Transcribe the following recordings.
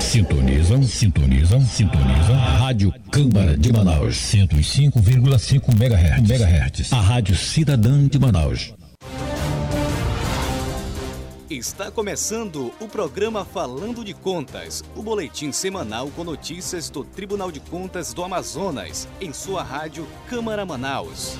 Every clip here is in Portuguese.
Sintonizam, sintonizam, sintonizam. Rádio Câmara de Manaus. 105,5 MHz. MHz. A Rádio Cidadã de Manaus. Está começando o programa Falando de Contas, o boletim semanal com notícias do Tribunal de Contas do Amazonas, em sua rádio Câmara Manaus.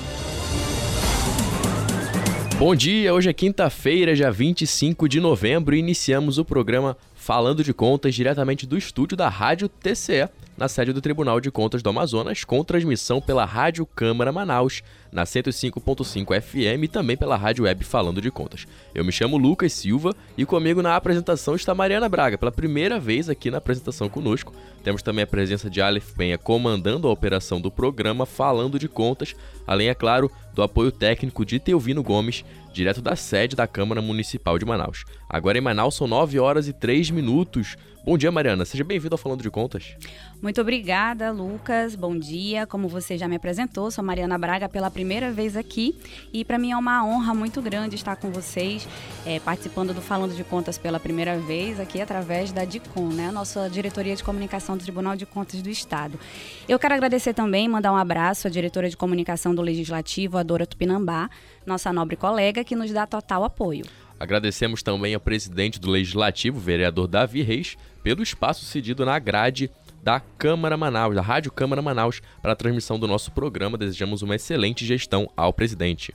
Bom dia, hoje é quinta-feira, dia 25 de novembro, e iniciamos o programa Falando de Contas diretamente do estúdio da Rádio TCE, na sede do Tribunal de Contas do Amazonas, com transmissão pela Rádio Câmara Manaus, na 105.5 FM e também pela Rádio Web Falando de Contas. Eu me chamo Lucas Silva e comigo na apresentação está Mariana Braga, pela primeira vez aqui na apresentação conosco. Temos também a presença de Aleph Penha comandando a operação do programa Falando de Contas, além, é claro, do apoio técnico de Teovino Gomes, direto da sede da Câmara Municipal de Manaus. Agora em Manaus são 9 horas e 3 minutos. Bom dia, Mariana. Seja bem-vindo ao Falando de Contas. Muito obrigada, Lucas. Bom dia. Como você já me apresentou, sou Mariana Braga pela primeira vez aqui e para mim é uma honra muito grande estar com vocês, é, participando do Falando de Contas pela primeira vez aqui através da DICOM, né, nossa Diretoria de Comunicação do Tribunal de Contas do Estado. Eu quero agradecer também, mandar um abraço à diretora de comunicação do Legislativo, a Dora Tupinambá, nossa nobre colega, que nos dá total apoio. Agradecemos também ao presidente do Legislativo, vereador Davi Reis, pelo espaço cedido na grade da Câmara Manaus, da Rádio Câmara Manaus, para a transmissão do nosso programa. Desejamos uma excelente gestão ao presidente.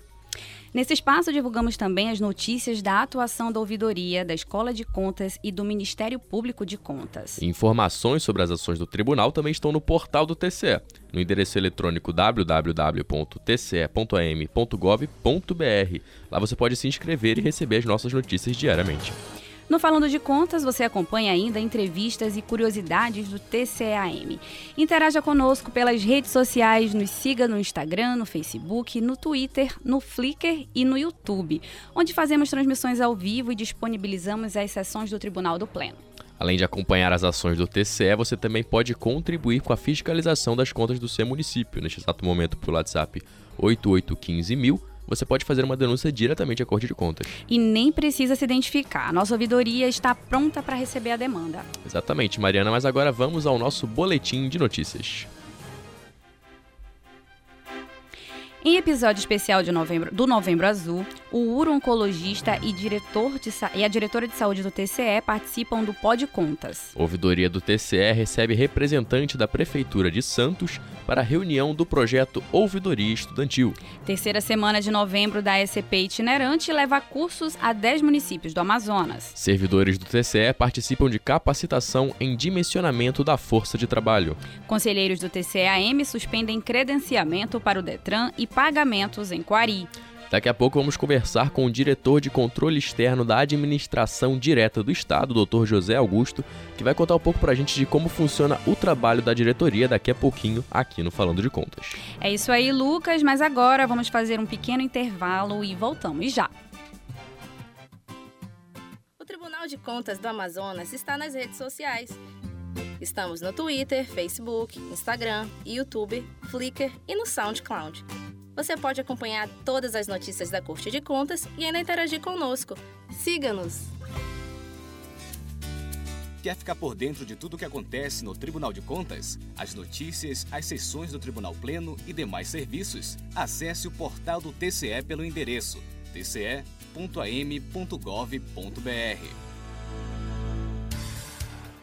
Nesse espaço, divulgamos também as notícias da atuação da ouvidoria, da Escola de Contas e do Ministério Público de Contas. Informações sobre as ações do tribunal também estão no portal do TCE, no endereço eletrônico www.tce.am.gov.br. Lá você pode se inscrever e receber as nossas notícias diariamente. No Falando de Contas, você acompanha ainda entrevistas e curiosidades do TCAM. Interaja conosco pelas redes sociais, nos siga no Instagram, no Facebook, no Twitter, no Flickr e no YouTube, onde fazemos transmissões ao vivo e disponibilizamos as sessões do Tribunal do Pleno. Além de acompanhar as ações do TCE, você também pode contribuir com a fiscalização das contas do seu município, neste exato momento pelo WhatsApp 8815000 você pode fazer uma denúncia diretamente à Corte de Contas. E nem precisa se identificar. A nossa ouvidoria está pronta para receber a demanda. Exatamente, Mariana, mas agora vamos ao nosso boletim de notícias. Em episódio especial de novembro, do Novembro Azul, o uro-oncologista e, diretor de, e a diretora de saúde do TCE participam do Pod Contas. Ouvidoria do TCE recebe representante da Prefeitura de Santos para a reunião do projeto Ouvidoria Estudantil. Terceira semana de novembro da SCP itinerante leva cursos a 10 municípios do Amazonas. Servidores do TCE participam de capacitação em dimensionamento da força de trabalho. Conselheiros do TCE-AM suspendem credenciamento para o Detran e pagamentos em Quari. Daqui a pouco vamos conversar com o diretor de controle externo da administração direta do Estado, Dr. José Augusto, que vai contar um pouco para a gente de como funciona o trabalho da diretoria daqui a pouquinho aqui no Falando de Contas. É isso aí, Lucas, mas agora vamos fazer um pequeno intervalo e voltamos já. O Tribunal de Contas do Amazonas está nas redes sociais. Estamos no Twitter, Facebook, Instagram, YouTube, Flickr e no SoundCloud. Você pode acompanhar todas as notícias da Corte de Contas e ainda interagir conosco. Siga-nos! Quer ficar por dentro de tudo o que acontece no Tribunal de Contas? As notícias, as sessões do Tribunal Pleno e demais serviços? Acesse o portal do TCE pelo endereço tce.am.gov.br.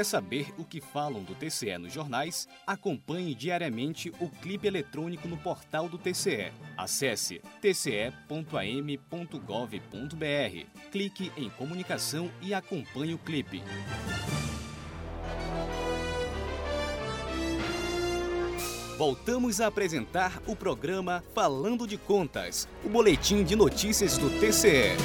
Quer saber o que falam do TCE nos jornais? Acompanhe diariamente o clipe eletrônico no portal do TCE. Acesse tce.am.gov.br. Clique em comunicação e acompanhe o clipe. Voltamos a apresentar o programa Falando de Contas, o boletim de notícias do TCE.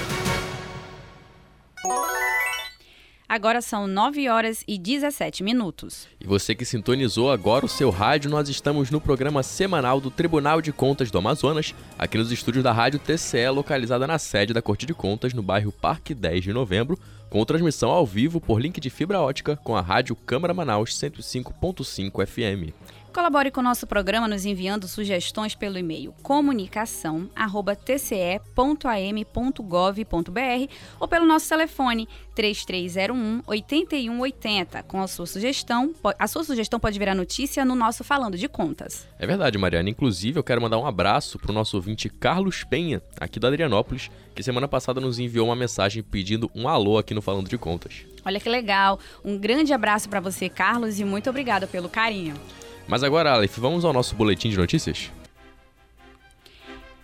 Agora são 9 horas e 17 minutos. E você que sintonizou agora o seu rádio, nós estamos no programa semanal do Tribunal de Contas do Amazonas, aqui nos estúdios da Rádio TCE, localizada na sede da Corte de Contas, no bairro Parque 10 de Novembro, com transmissão ao vivo por link de fibra ótica com a Rádio Câmara Manaus 105.5 FM. Colabore com o nosso programa nos enviando sugestões pelo e-mail comunicação@tce.am.gov.br ou pelo nosso telefone 3301 8180. Com a sua sugestão, a sua sugestão pode virar notícia no nosso Falando de Contas. É verdade, Mariana. Inclusive, eu quero mandar um abraço para o nosso ouvinte Carlos Penha, aqui da Adrianópolis, que semana passada nos enviou uma mensagem pedindo um alô aqui no Falando de Contas. Olha que legal. Um grande abraço para você, Carlos, e muito obrigada pelo carinho. Mas agora, Aleph, vamos ao nosso boletim de notícias?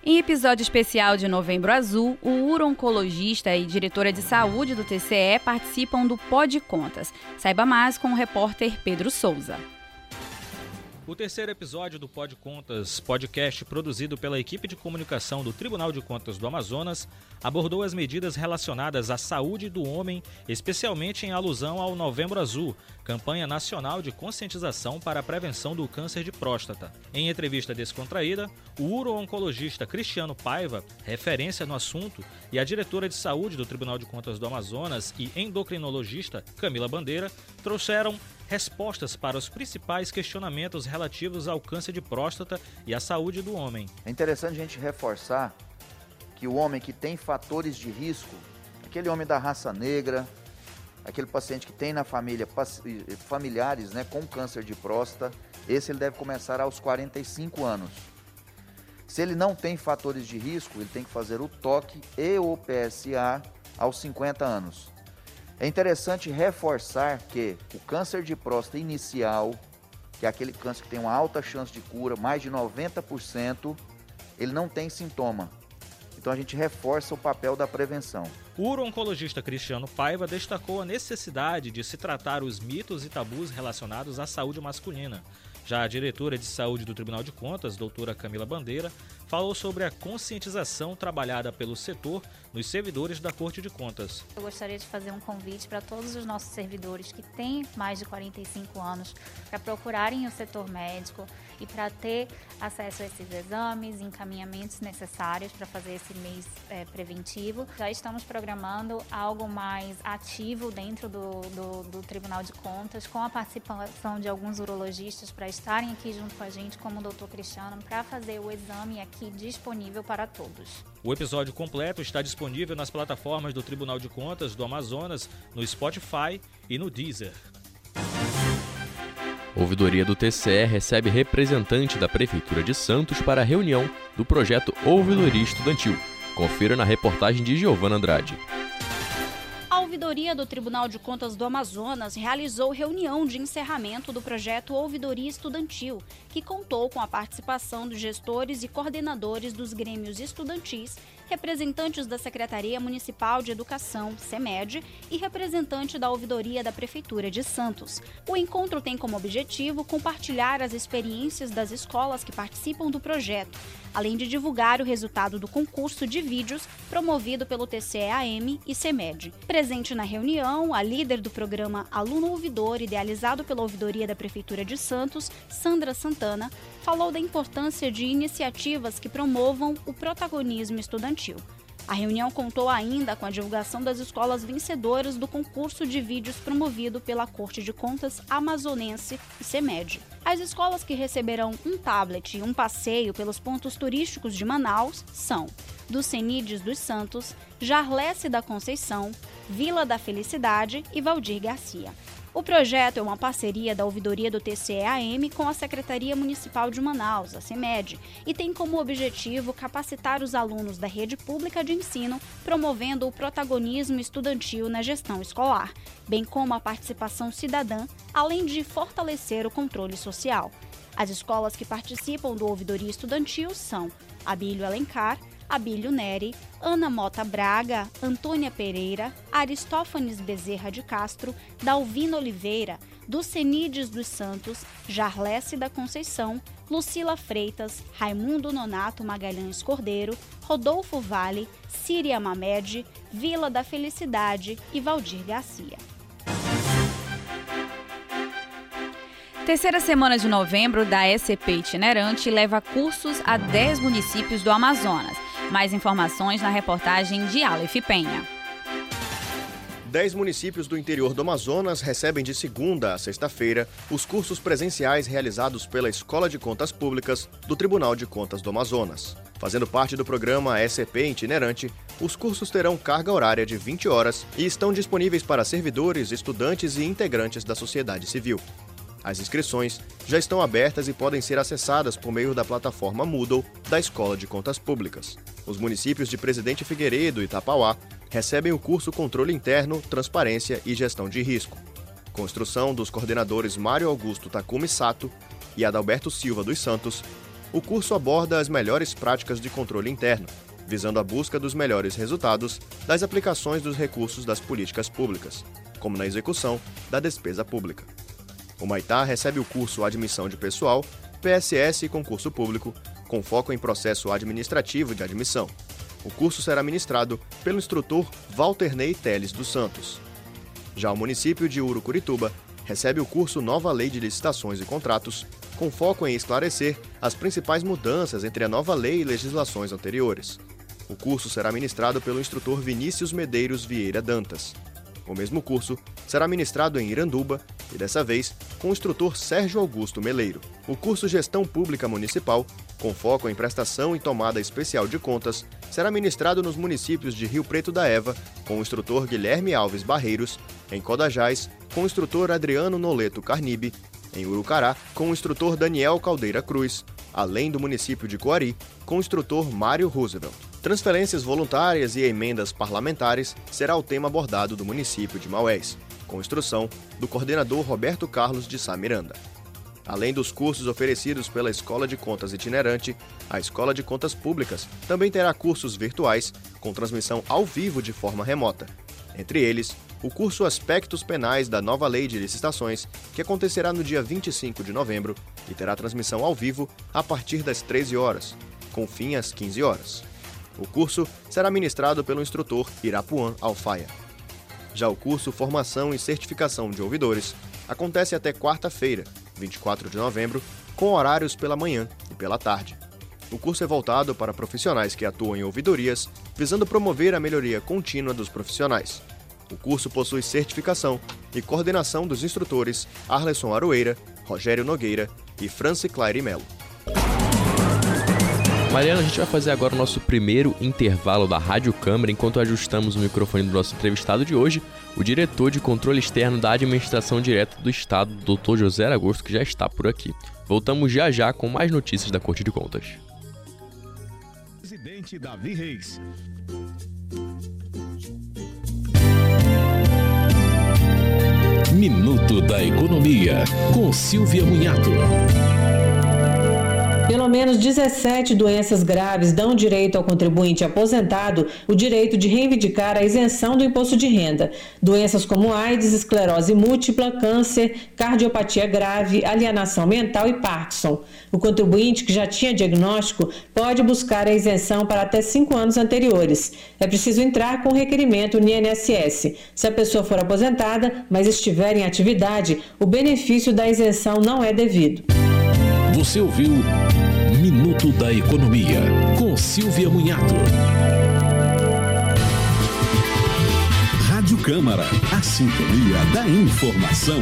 Em episódio especial de Novembro Azul, o uro-oncologista e diretora de saúde do TCE participam do Pod Contas. Saiba mais com o repórter Pedro Souza. O terceiro episódio do Pod Contas, podcast produzido pela equipe de comunicação do Tribunal de Contas do Amazonas, abordou as medidas relacionadas à saúde do homem, especialmente em alusão ao Novembro Azul, campanha nacional de conscientização para a prevenção do câncer de próstata. Em entrevista descontraída, o uro-oncologista Cristiano Paiva, referência no assunto, e a diretora de saúde do Tribunal de Contas do Amazonas e endocrinologista Camila Bandeira trouxeram respostas para os principais questionamentos relativos ao câncer de próstata e à saúde do homem. É interessante a gente reforçar que o homem que tem fatores de risco, aquele homem da raça negra, aquele paciente que tem na família familiares né, com câncer de próstata, esse ele deve começar aos 45 anos. Se ele não tem fatores de risco, ele tem que fazer o toque e o PSA aos 50 anos. É interessante reforçar que o câncer de próstata inicial, que é aquele câncer que tem uma alta chance de cura, mais de 90%, ele não tem sintoma. Então a gente reforça o papel da prevenção. O uro-oncologista Cristiano Paiva destacou a necessidade de se tratar os mitos e tabus relacionados à saúde masculina. Já a diretora de saúde do Tribunal de Contas, doutora Camila Bandeira, falou sobre a conscientização trabalhada pelo setor nos servidores da Corte de Contas. Eu gostaria de fazer um convite para todos os nossos servidores que têm mais de 45 anos para procurarem o setor médico e para ter acesso a esses exames, encaminhamentos necessários para fazer esse mês é, preventivo. Já estamos programando algo mais ativo dentro do, do, do Tribunal de Contas, com a participação de alguns urologistas para estarem aqui junto com a gente, como o doutor Cristiano, para fazer o exame aqui disponível para todos. O episódio completo está disponível nas plataformas do Tribunal de Contas do Amazonas, no Spotify e no Deezer. Ouvidoria do TCE recebe representante da Prefeitura de Santos para a reunião do projeto Ouvidoria Estudantil. Confira na reportagem de Giovana Andrade. Ouvidoria do Tribunal de Contas do Amazonas realizou reunião de encerramento do projeto Ouvidoria Estudantil, que contou com a participação dos gestores e coordenadores dos grêmios estudantis, representantes da Secretaria Municipal de Educação, SEMED, e representante da Ouvidoria da Prefeitura de Santos. O encontro tem como objetivo compartilhar as experiências das escolas que participam do projeto, além de divulgar o resultado do concurso de vídeos promovido pelo TCEAM e SEMED. Presente na reunião, a líder do programa Aluno Ouvidor, idealizado pela Ouvidoria da Prefeitura de Santos, Sandra Santana, falou da importância de iniciativas que promovam o protagonismo estudantil. A reunião contou ainda com a divulgação das escolas vencedoras do concurso de vídeos promovido pela Corte de Contas Amazonense e CEMED. As escolas que receberão um tablet e um passeio pelos pontos turísticos de Manaus são do Cenides dos Santos, Jarlesse da Conceição, Vila da Felicidade e Valdir Garcia. O projeto é uma parceria da ouvidoria do TCEAM com a Secretaria Municipal de Manaus, a CEMED, e tem como objetivo capacitar os alunos da rede pública de ensino, promovendo o protagonismo estudantil na gestão escolar, bem como a participação cidadã, além de fortalecer o controle social. As escolas que participam do Ouvidoria Estudantil são Abílio Alencar, Abílio Neri, Ana Mota Braga, Antônia Pereira, Aristófanes Bezerra de Castro, Dalvino Oliveira, Ducenides dos Santos, Jarlesse da Conceição, Lucila Freitas, Raimundo Nonato Magalhães Cordeiro, Rodolfo Vale, Síria Mamed, Vila da Felicidade e Valdir Garcia. Terceira semana de novembro da SCP Itinerante leva cursos a 10 municípios do Amazonas. Mais informações na reportagem de Aleph Penha. Dez municípios do interior do Amazonas recebem de segunda a sexta-feira os cursos presenciais realizados pela Escola de Contas Públicas do Tribunal de Contas do Amazonas. Fazendo parte do programa SCP Itinerante, os cursos terão carga horária de 20 horas e estão disponíveis para servidores, estudantes e integrantes da sociedade civil. As inscrições já estão abertas e podem ser acessadas por meio da plataforma Moodle da Escola de Contas Públicas. Os municípios de Presidente Figueiredo e Itapauá recebem o curso Controle Interno, Transparência e Gestão de Risco. Construção dos coordenadores Mário Augusto Takumi Sato e Adalberto Silva dos Santos, o curso aborda as melhores práticas de controle interno, visando a busca dos melhores resultados das aplicações dos recursos das políticas públicas, como na execução da despesa pública. O Maitá recebe o curso Admissão de Pessoal, PSS e Concurso Público, com foco em processo administrativo de admissão, o curso será ministrado pelo instrutor Walter Ney Teles dos Santos. Já o município de Urucurituba recebe o curso Nova Lei de Licitações e Contratos, com foco em esclarecer as principais mudanças entre a nova lei e legislações anteriores. O curso será ministrado pelo instrutor Vinícius Medeiros Vieira Dantas. O mesmo curso será ministrado em Iranduba e, dessa vez, com o instrutor Sérgio Augusto Meleiro. O curso Gestão Pública Municipal, com foco em prestação e tomada especial de contas, será ministrado nos municípios de Rio Preto da Eva, com o instrutor Guilherme Alves Barreiros, em Codajás, com o instrutor Adriano Noleto Carnibe, em Urucará, com o instrutor Daniel Caldeira Cruz, além do município de Coari, com o instrutor Mário Roosevelt. Transferências voluntárias e emendas parlamentares será o tema abordado do município de Maués, com instrução do coordenador Roberto Carlos de Sá Miranda. Além dos cursos oferecidos pela Escola de Contas Itinerante, a Escola de Contas Públicas também terá cursos virtuais com transmissão ao vivo de forma remota. Entre eles, o curso Aspectos Penais da Nova Lei de Licitações, que acontecerá no dia 25 de novembro e terá transmissão ao vivo a partir das 13 horas, com fim às 15 horas. O curso será ministrado pelo instrutor Irapuan Alfaia. Já o curso Formação e Certificação de Ouvidores acontece até quarta-feira, 24 de novembro, com horários pela manhã e pela tarde. O curso é voltado para profissionais que atuam em ouvidorias, visando promover a melhoria contínua dos profissionais. O curso possui certificação e coordenação dos instrutores Arleson Aroeira, Rogério Nogueira e Franci Claire Melo. Mariana, a gente vai fazer agora o nosso primeiro intervalo da Rádio Câmara enquanto ajustamos o microfone do nosso entrevistado de hoje, o diretor de controle externo da Administração Direta do Estado, Dr. José Agosto, que já está por aqui. Voltamos já já com mais notícias da Corte de Contas. Presidente Davi Reis. Minuto da Economia, com Silvia Munhato. Pelo menos 17 doenças graves dão direito ao contribuinte aposentado o direito de reivindicar a isenção do imposto de renda. Doenças como AIDS, esclerose múltipla, câncer, cardiopatia grave, alienação mental e Parkinson. O contribuinte que já tinha diagnóstico pode buscar a isenção para até cinco anos anteriores. É preciso entrar com requerimento no INSS. Se a pessoa for aposentada, mas estiver em atividade, o benefício da isenção não é devido. Você ouviu Minuto da Economia, com Silvia Munhato. Rádio Câmara, a sintonia da informação.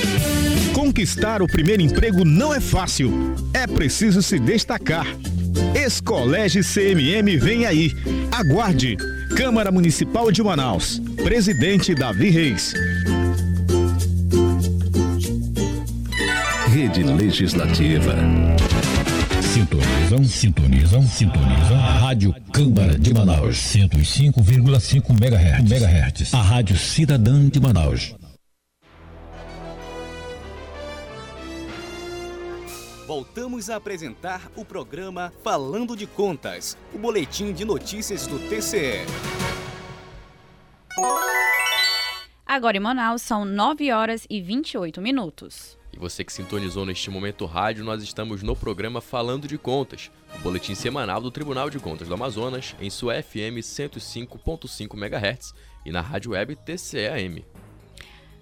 Conquistar o primeiro emprego não é fácil. É preciso se destacar. Escolégio CMM vem aí. Aguarde. Câmara Municipal de Manaus. Presidente Davi Reis. Rede Legislativa. Sintonizam, sintonizam, sintonizam. Rádio Câmara de Manaus. 105,5 MHz. MHz. A Rádio Cidadã de Manaus. Voltamos a apresentar o programa Falando de Contas, o boletim de notícias do TCE. Agora em Manaus são 9 horas e 28 minutos. E você que sintonizou neste momento rádio, nós estamos no programa Falando de Contas, o boletim semanal do Tribunal de Contas do Amazonas, em sua FM 105.5 MHz e na rádio web TCEAM.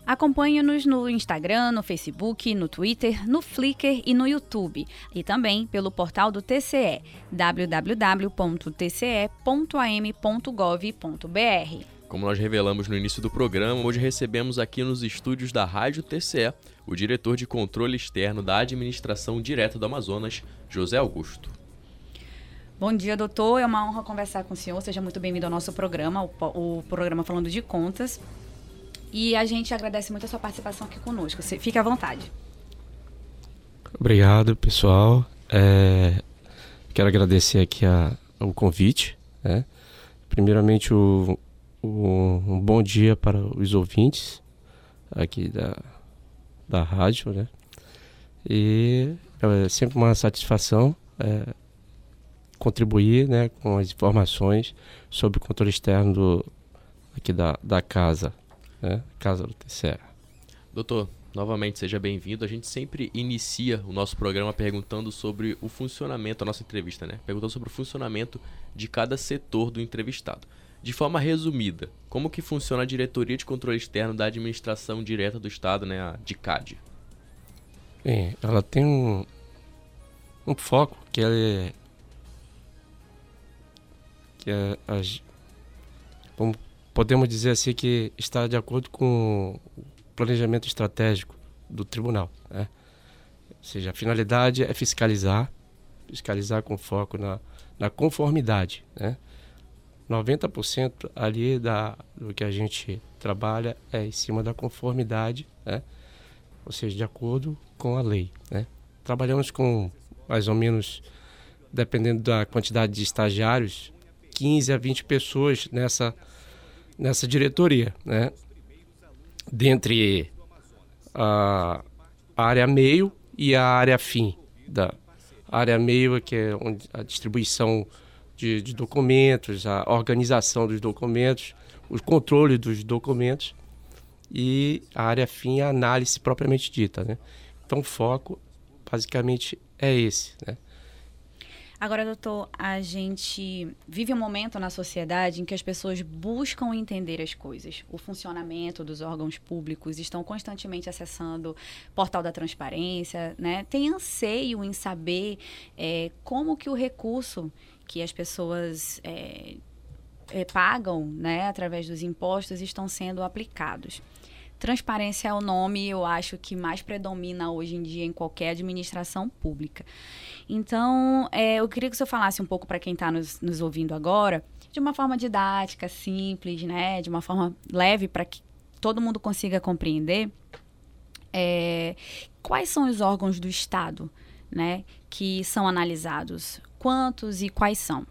Acompanhe-nos no Instagram, no Facebook, no Twitter, no Flickr e no YouTube. E também pelo portal do TCE, www.tce.am.gov.br. Como nós revelamos no início do programa, hoje recebemos aqui nos estúdios da Rádio TCE o diretor de controle externo da Administração Direta do Amazonas, José Augusto. Bom dia, doutor. É uma honra conversar com o senhor. Seja muito bem-vindo ao nosso programa, o, o programa Falando de Contas. E a gente agradece muito a sua participação aqui conosco. Fique à vontade. Obrigado, pessoal. É, quero agradecer aqui a, o convite. Né? Primeiramente, o, o, um bom dia para os ouvintes aqui da, da rádio. Né? E é sempre uma satisfação é, contribuir né, com as informações sobre o controle externo do, aqui da, da casa né? Casa do TCE. Doutor, novamente seja bem-vindo. A gente sempre inicia o nosso programa perguntando sobre o funcionamento, a nossa entrevista, né? Perguntando sobre o funcionamento de cada setor do entrevistado. De forma resumida, como que funciona a Diretoria de Controle Externo da Administração Direta do Estado, né, a DICAD? Bem, ela tem um, um foco que é que é as, vamos podemos dizer assim que está de acordo com o planejamento estratégico do tribunal. Né? Ou seja, a finalidade é fiscalizar, fiscalizar com foco na, na conformidade. Né? 90% ali da, do que a gente trabalha é em cima da conformidade, né? ou seja, de acordo com a lei. Né? Trabalhamos com mais ou menos, dependendo da quantidade de estagiários, 15 a 20 pessoas nessa nessa diretoria, né? Dentre a área meio e a área fim da área meio que é a distribuição de, de documentos, a organização dos documentos, o controle dos documentos e a área fim a análise propriamente dita, né? Então o foco basicamente é esse, né? Agora, doutor, a gente vive um momento na sociedade em que as pessoas buscam entender as coisas. O funcionamento dos órgãos públicos estão constantemente acessando o portal da transparência, né? Tem anseio em saber é, como que o recurso que as pessoas é, é, pagam, né, através dos impostos, estão sendo aplicados. Transparência é o nome, eu acho, que mais predomina hoje em dia em qualquer administração pública. Então, é, eu queria que o senhor falasse um pouco para quem está nos, nos ouvindo agora, de uma forma didática, simples, né? De uma forma leve para que todo mundo consiga compreender. É, quais são os órgãos do Estado, né? Que são analisados? Quantos e quais são?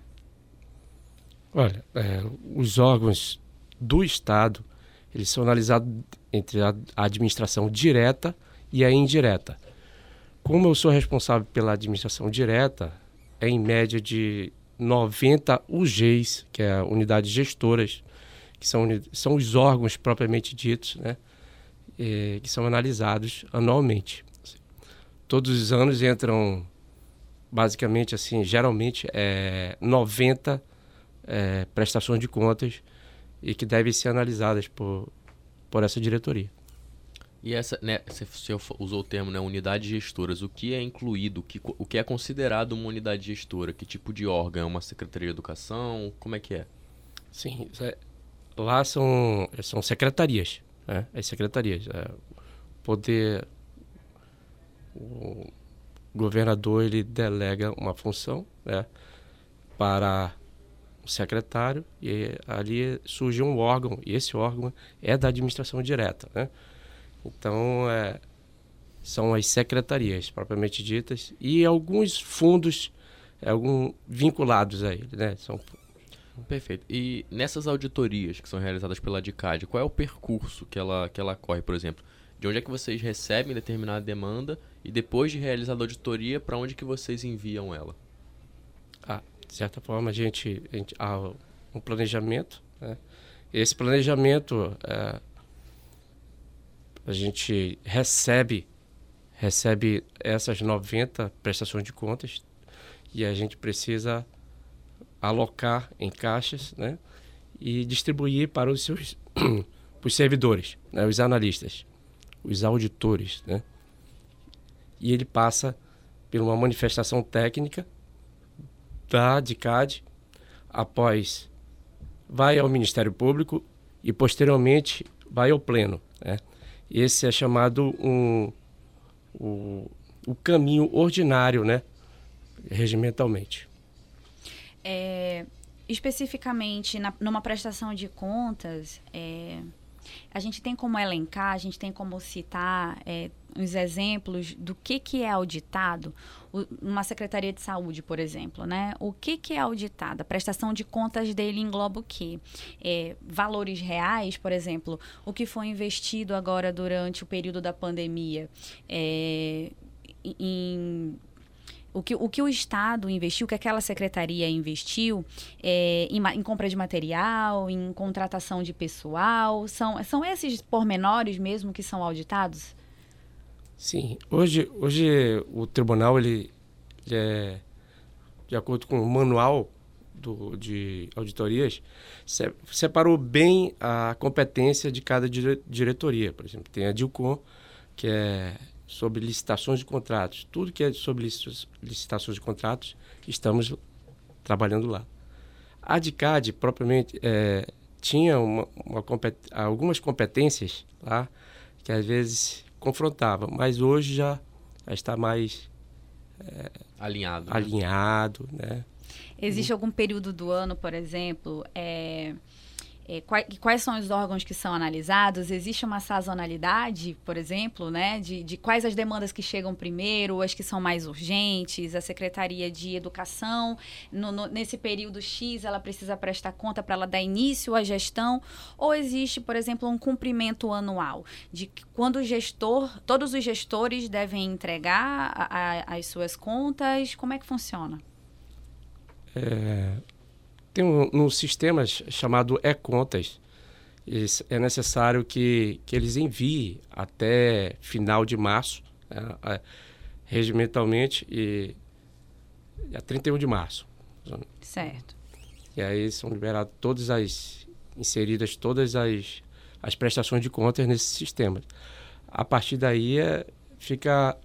Olha, é, os órgãos do Estado, eles são analisados entre a administração direta e a indireta. Como eu sou responsável pela administração direta, é em média de 90 UGs, que é unidades gestoras, que são, são os órgãos propriamente ditos, né, é, que são analisados anualmente. Todos os anos entram, basicamente, assim, geralmente, é, 90 é, prestações de contas e que devem ser analisadas por, por essa diretoria. E essa, né, você, usou o termo, né, unidades gestoras. O que é incluído, o que, o que é considerado uma unidade gestora? Que tipo de órgão? É uma secretaria de educação? Como é que é? Sim, é, lá são, são secretarias, né? As secretarias. É, poder, o governador ele delega uma função, né, para o secretário e ali surge um órgão e esse órgão é da administração direta, né? Então, é, são as secretarias propriamente ditas e alguns fundos é, algum, vinculados a ele, né? São... Perfeito. E nessas auditorias que são realizadas pela DICAD, qual é o percurso que ela, que ela corre, por exemplo? De onde é que vocês recebem determinada demanda E depois de realizada a auditoria, para onde que vocês enviam ela? Ah, de certa forma, a gente, a gente há um planejamento. Né? Esse planejamento, é, a gente recebe recebe essas 90 prestações de contas e a gente precisa alocar em caixas né? e distribuir para os seus os servidores, né? os analistas, os auditores. Né? E ele passa por uma manifestação técnica da DICAD, após vai ao Ministério Público e posteriormente vai ao Pleno. Né? Esse é chamado um, o, o caminho ordinário, né? regimentalmente. É, especificamente na, numa prestação de contas, é, a gente tem como elencar, a gente tem como citar é, uns exemplos do que, que é auditado, uma secretaria de saúde, por exemplo, né? O que, que é auditado? A prestação de contas dele engloba o quê? É, valores reais, por exemplo, o que foi investido agora durante o período da pandemia é, em o que, o que o Estado investiu, o que aquela secretaria investiu é, em, em, compra de material, em contratação de pessoal, são, são esses pormenores mesmo que são auditados? Sim, hoje, hoje o tribunal ele, ele é de acordo com o manual do, de auditorias se, separou bem a competência de cada dire, diretoria. Por exemplo, tem a DILCOM, que é sobre licitações de contratos. Tudo que é sobre licitações de contratos, estamos trabalhando lá. A DICAD, propriamente, é, tinha uma, uma compet algumas competências lá que às vezes confrontava, mas hoje já, já está mais é, alinhado. Né? Alinhado, né? Existe algum período do ano, por exemplo, é, é, quais, quais, são os órgãos que são analisados? Existe uma sazonalidade, por exemplo, né, de, de, quais as demandas que chegam primeiro, as que são mais urgentes? A Secretaria de Educação, no, no, nesse período X, ela precisa prestar conta para ela dar início à gestão? Ou existe, por exemplo, um cumprimento anual de quando o gestor, todos os gestores devem entregar a, a, as suas contas? Como é que funciona? É, tem um, um sistema chamado e-contas. É necessário que, que eles enviem até final de março, né, regimentalmente, e a 31 de março. Certo. E aí são liberadas todas as inseridas todas as, as prestações de contas nesse sistema. A partir daí é, fica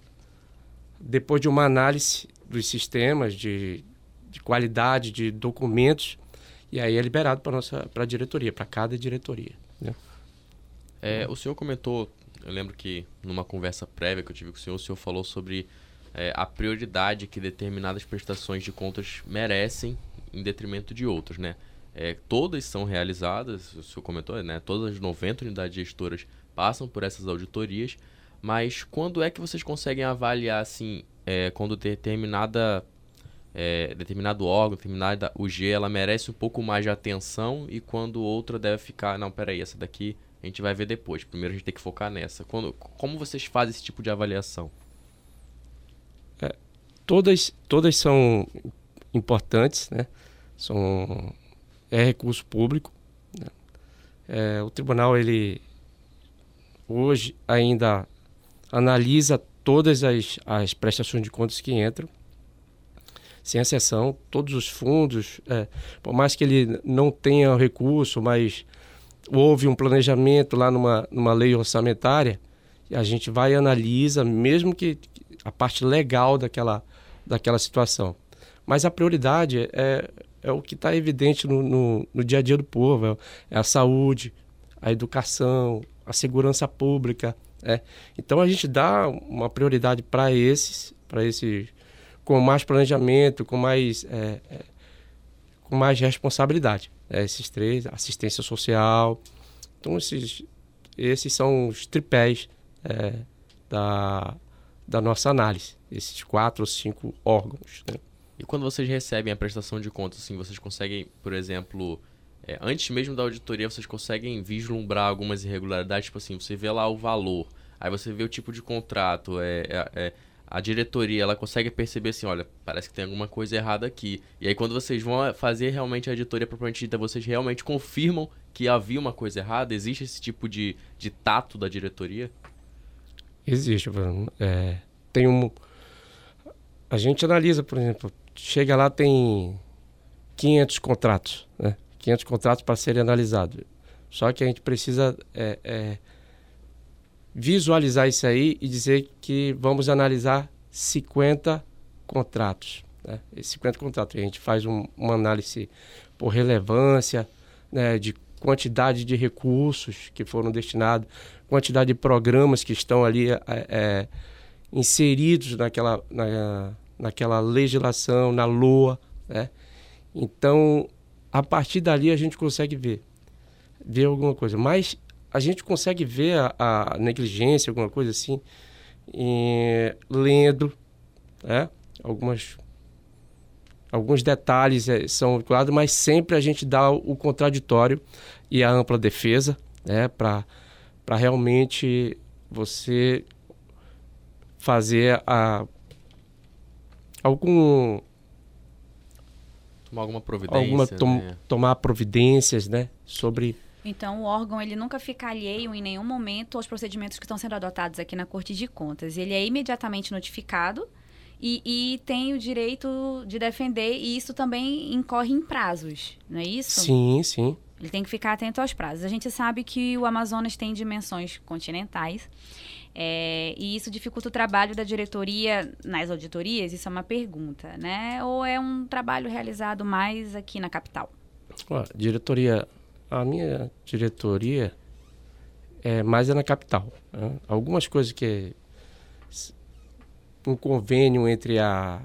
depois de uma análise dos sistemas de, de qualidade de documentos e aí é liberado para nossa para a diretoria, para cada diretoria. Né? É, o senhor comentou, eu lembro que numa conversa prévia que eu tive com o senhor, o senhor falou sobre é, a prioridade que determinadas prestações de contas merecem em detrimento de outras, né? É, todas são realizadas, o senhor comentou, né? Todas as 90 unidades gestoras passam por essas auditorias, mas quando é que vocês conseguem avaliar, assim, é, quando determinada é, determinado órgão, determinada UG, ela merece um pouco mais de atenção e quando outra deve ficar, não, peraí, essa daqui a gente vai ver depois. Primeiro a gente tem que focar nessa. Quando, como vocês fazem esse tipo de avaliação? É, todas, todas são importantes, né? São, é recurso público. Né? É, o tribunal, ele hoje ainda analisa todas as, as prestações de contas que entram sem exceção, todos os fundos, é, por mais que ele não tenha recurso, mas houve um planejamento lá numa, numa lei orçamentária, a gente vai e analisa, mesmo que a parte legal daquela, daquela situação. Mas a prioridade é, é o que está evidente no, no, no, dia a dia do povo, é, é a saúde, a educação, a segurança pública. É. Então a gente dá uma prioridade para esses, para esses com mais planejamento, com mais, é, é, com mais responsabilidade. É, esses três, assistência social. Então, esses, esses são os tripés é, da, da nossa análise, esses quatro ou cinco órgãos. Né? E quando vocês recebem a prestação de contas, assim, vocês conseguem, por exemplo, é, antes mesmo da auditoria, vocês conseguem vislumbrar algumas irregularidades? Tipo assim, você vê lá o valor, aí você vê o tipo de contrato, é, é, é, a diretoria ela consegue perceber assim, olha, parece que tem alguma coisa errada aqui. E aí quando vocês vão fazer realmente a editoria propriamente dita, vocês realmente confirmam que havia uma coisa errada? Existe esse tipo de, de tato da diretoria? Existe, Bruno. É, tem um. A gente analisa, por exemplo, chega lá, tem 500 contratos, né? 500 contratos para serem analisados. Só que a gente precisa é, é, visualizar isso aí e dizer que vamos analisar 50 contratos. Né? Esses 50 contratos. A gente faz um, uma análise por relevância, né, de quantidade de recursos que foram destinados, quantidade de programas que estão ali é, é, inseridos naquela, na, naquela legislação, na LOA. Né? Então, a partir dali a gente consegue ver, ver alguma coisa. Mas a gente consegue ver a, a negligência, alguma coisa assim, em, lendo, né? Algumas alguns detalhes é, são claros, mas sempre a gente dá o, o contraditório e a ampla defesa, né, para realmente você fazer a algum tomar alguma providência, alguma tom, né? tomar providências, né, sobre então, o órgão ele nunca fica alheio em nenhum momento aos procedimentos que estão sendo adotados aqui na Corte de Contas. Ele é imediatamente notificado e, e, tem o direito de defender, e isso também incorre em prazos, não é isso? Sim, sim. Ele tem que ficar atento aos prazos. A gente sabe que o Amazonas tem dimensões continentais. É, e isso dificulta o trabalho da diretoria nas auditorias? Isso é uma pergunta, né? Ou é um trabalho realizado mais aqui na capital? Ó, diretoria a minha diretoria é mais é na capital. Né? Algumas coisas que um convênio entre a,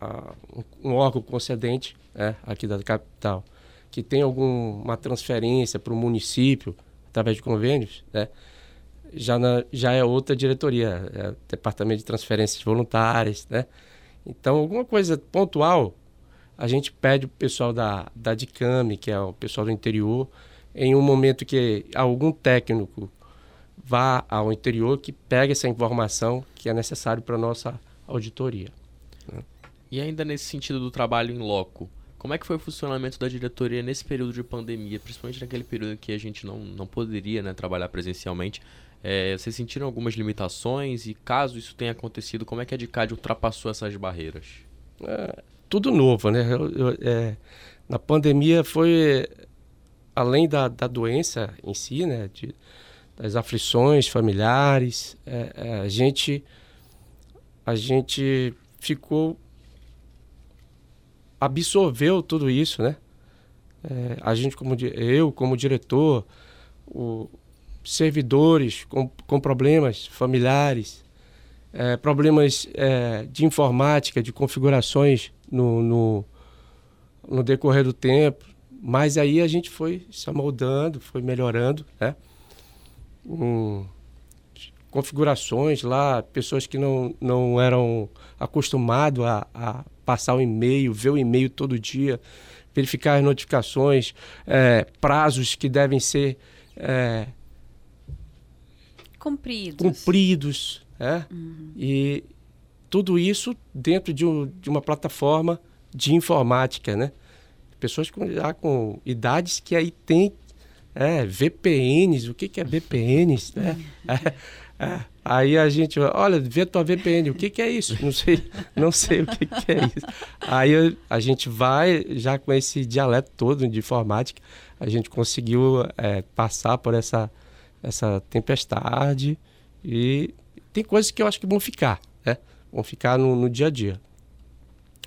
a um órgão concedente né, aqui da capital que tem alguma transferência para o município através de convênios, né, já, na, já é outra diretoria, é departamento de transferências voluntárias, né? Então alguma coisa pontual a gente pede o pessoal da, da DICAME, que é o pessoal do interior, em um momento que algum técnico vá ao interior, que pegue essa informação que é necessário para a nossa auditoria. Né? E ainda nesse sentido do trabalho em loco, como é que foi o funcionamento da diretoria nesse período de pandemia, principalmente naquele período em que a gente não, não poderia né, trabalhar presencialmente? É, vocês sentiram algumas limitações e caso isso tenha acontecido, como é que a DICAD ultrapassou essas barreiras? É, tudo novo, né? Eu, eu, é, na pandemia foi além da, da doença em si, né? De, das aflições familiares, é, é, a gente a gente ficou absorveu tudo isso, né? É, a gente como eu como diretor, o, servidores com, com problemas familiares, é, problemas é, de informática, de configurações no, no, no, decorrer do tempo. Mas aí a gente foi se amoldando, foi melhorando, né? Configurações lá, pessoas que não, não eram acostumados a, a passar o e-mail, ver o e-mail todo dia, verificar as notificações, é, prazos que devem ser é, cumpridos. cumpridos é? Uhum. E tudo isso dentro de, um, de, uma plataforma de informática, né? Pessoas com, já com idades que aí tem é, VPNs, o que, que é VPNs, né? É, é, aí a gente, olha, vê tua VPN, o que, que é isso? Não sei, não sei o que, que é isso. Aí a gente vai, já com esse dialeto todo de informática, a gente conseguiu é, passar por essa, essa tempestade e tem coisas que eu acho que vão ficar, né? Vão ficar no, no dia a dia.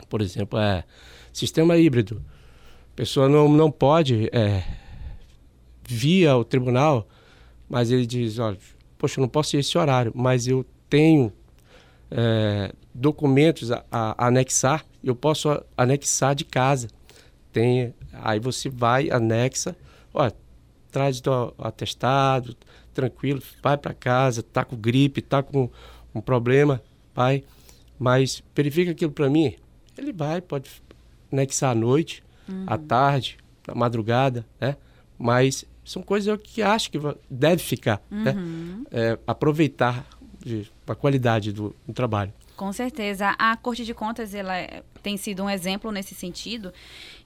Por exemplo, é sistema híbrido. A pessoa não, não pode é, via o tribunal, mas ele diz, olha, poxa, eu não posso ir esse horário, mas eu tenho é, documentos a, a, anexar, eu posso anexar de casa. Tem, aí você vai, anexa, olha, traz o atestado, tranquilo, vai para casa, tá com gripe, tá com um problema, vai, mas verifica aquilo para mim. Ele vai, pode anexar à noite, uhum. à tarde, na madrugada, né? Mas São coisas que acho que deve ficar, né? Uhum. É, aproveitar de, a qualidade do, do trabalho. Com certeza. A Corte de Contas ela é- tem sido um exemplo nesse sentido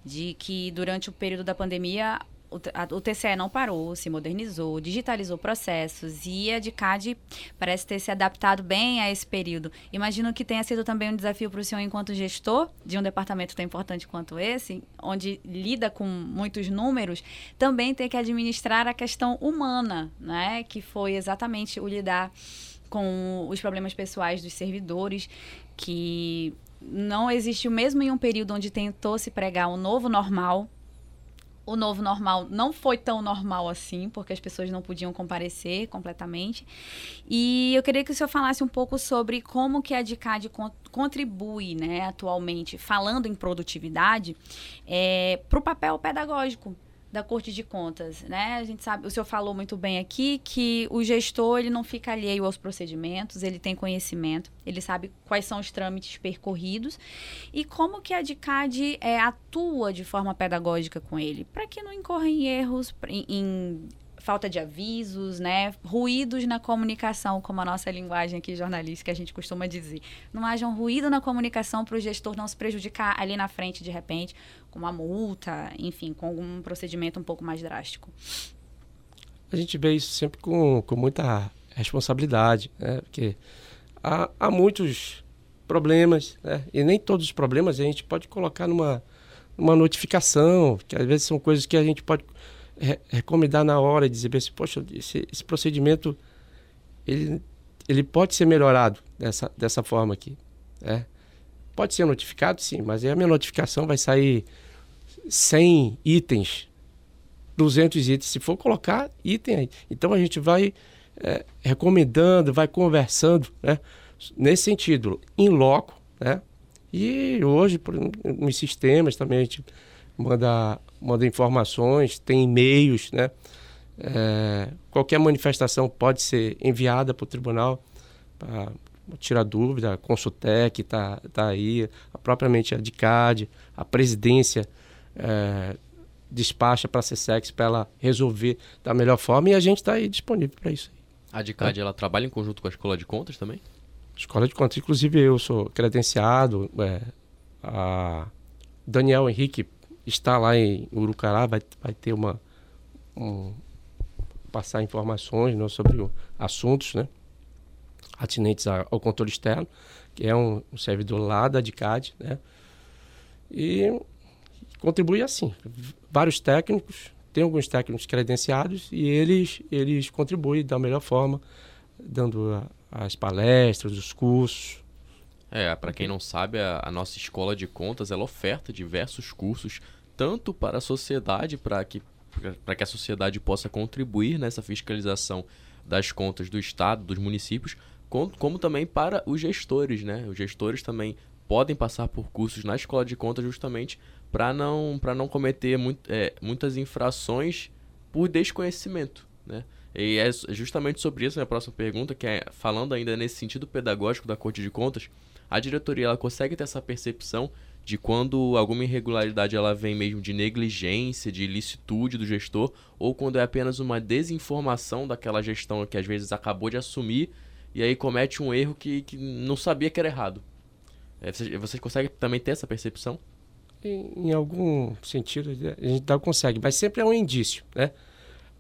de que durante o período da pandemia o, o TCE não parou, se modernizou, digitalizou processos e a DICAD parece ter se adaptado bem a esse período. Imagino que tenha sido também um desafio para o senhor enquanto gestor de um departamento tão importante quanto esse, onde lida com muitos números, também ter que administrar a questão humana, né? Que foi exatamente o lidar com os problemas pessoais dos servidores, que não existiu mesmo em um período onde tentou se pregar um novo normal. O novo normal não foi tão normal assim, porque as pessoas não podiam comparecer completamente. E eu queria que o senhor falasse um pouco sobre como que a DICAD con- contribui, né, atualmente, falando em produtividade, para o papel pedagógico da Corte de Contas, né? A gente sabe, o senhor falou muito bem aqui que o gestor ele não fica alheio aos procedimentos, ele tem conhecimento, ele sabe quais são os trâmites percorridos e como que a DICAD é, atua de forma pedagógica com ele, para que não incorra em erros, em, em falta de avisos, né? Ruídos na comunicação, como a nossa linguagem aqui jornalística a gente costuma dizer. Não haja um ruído na comunicação para o gestor não se prejudicar ali na frente de repente, com uma multa, enfim, com algum procedimento um pouco mais drástico. A gente vê isso sempre com, com muita responsabilidade, né? Porque há, há muitos problemas, né? E nem todos os problemas a gente pode colocar numa, numa notificação, que às vezes são coisas que a gente pode re recomendar na hora e dizer assim, poxa, esse, esse procedimento ele, ele pode ser melhorado dessa, dessa forma aqui, né? Pode ser notificado, sim, mas aí a minha notificação vai sair 100 itens 200 itens, se for colocar item aí. Então a gente vai é, recomendando, vai conversando, né? Nesse sentido, em loco, né? E hoje, por, nos sistemas também a gente manda, manda informações, tem e-mails, né? É, qualquer manifestação pode ser enviada para o tribunal para tirar dúvida, a Consultec está tá aí, a, propriamente a DICAD, a presidência é, despacha para a CSEX para ela resolver da melhor forma e a gente está aí disponível para isso. A DICAD, ela trabalha em conjunto com a Escola de Contas também? Escola de Contas, inclusive eu sou credenciado, é, a Daniel Henrique está lá em Urucará, vai, vai ter uma um, passar informações né, sobre o, assuntos, né, atinentes ao controle externo, que é um, servidor lá da DICAD, né, e contribui assim. Vários técnicos, tem alguns técnicos credenciados e eles, eles contribuem da melhor forma, dando a- as palestras, os cursos. É, para quem não sabe, a, a nossa escola de contas ela oferta diversos cursos, tanto para a sociedade, para que, para que a sociedade possa contribuir nessa fiscalização das contas do Estado, dos municípios, como também para os gestores, né? Os gestores também podem passar por cursos na escola de contas justamente para não, não cometer muito, é, muitas infrações por desconhecimento, né? E é justamente sobre isso minha próxima pergunta, que é falando ainda nesse sentido pedagógico da Corte de Contas, a diretoria ela consegue ter essa percepção de quando alguma irregularidade ela vem mesmo de negligência, de ilicitude do gestor, ou quando é apenas uma desinformação daquela gestão que às vezes acabou de assumir e aí comete um erro que, que não sabia que era errado. É, vocês, vocês conseguem também ter essa percepção? Em, em algum sentido, a gente dá, consegue, mas sempre é um indício, né?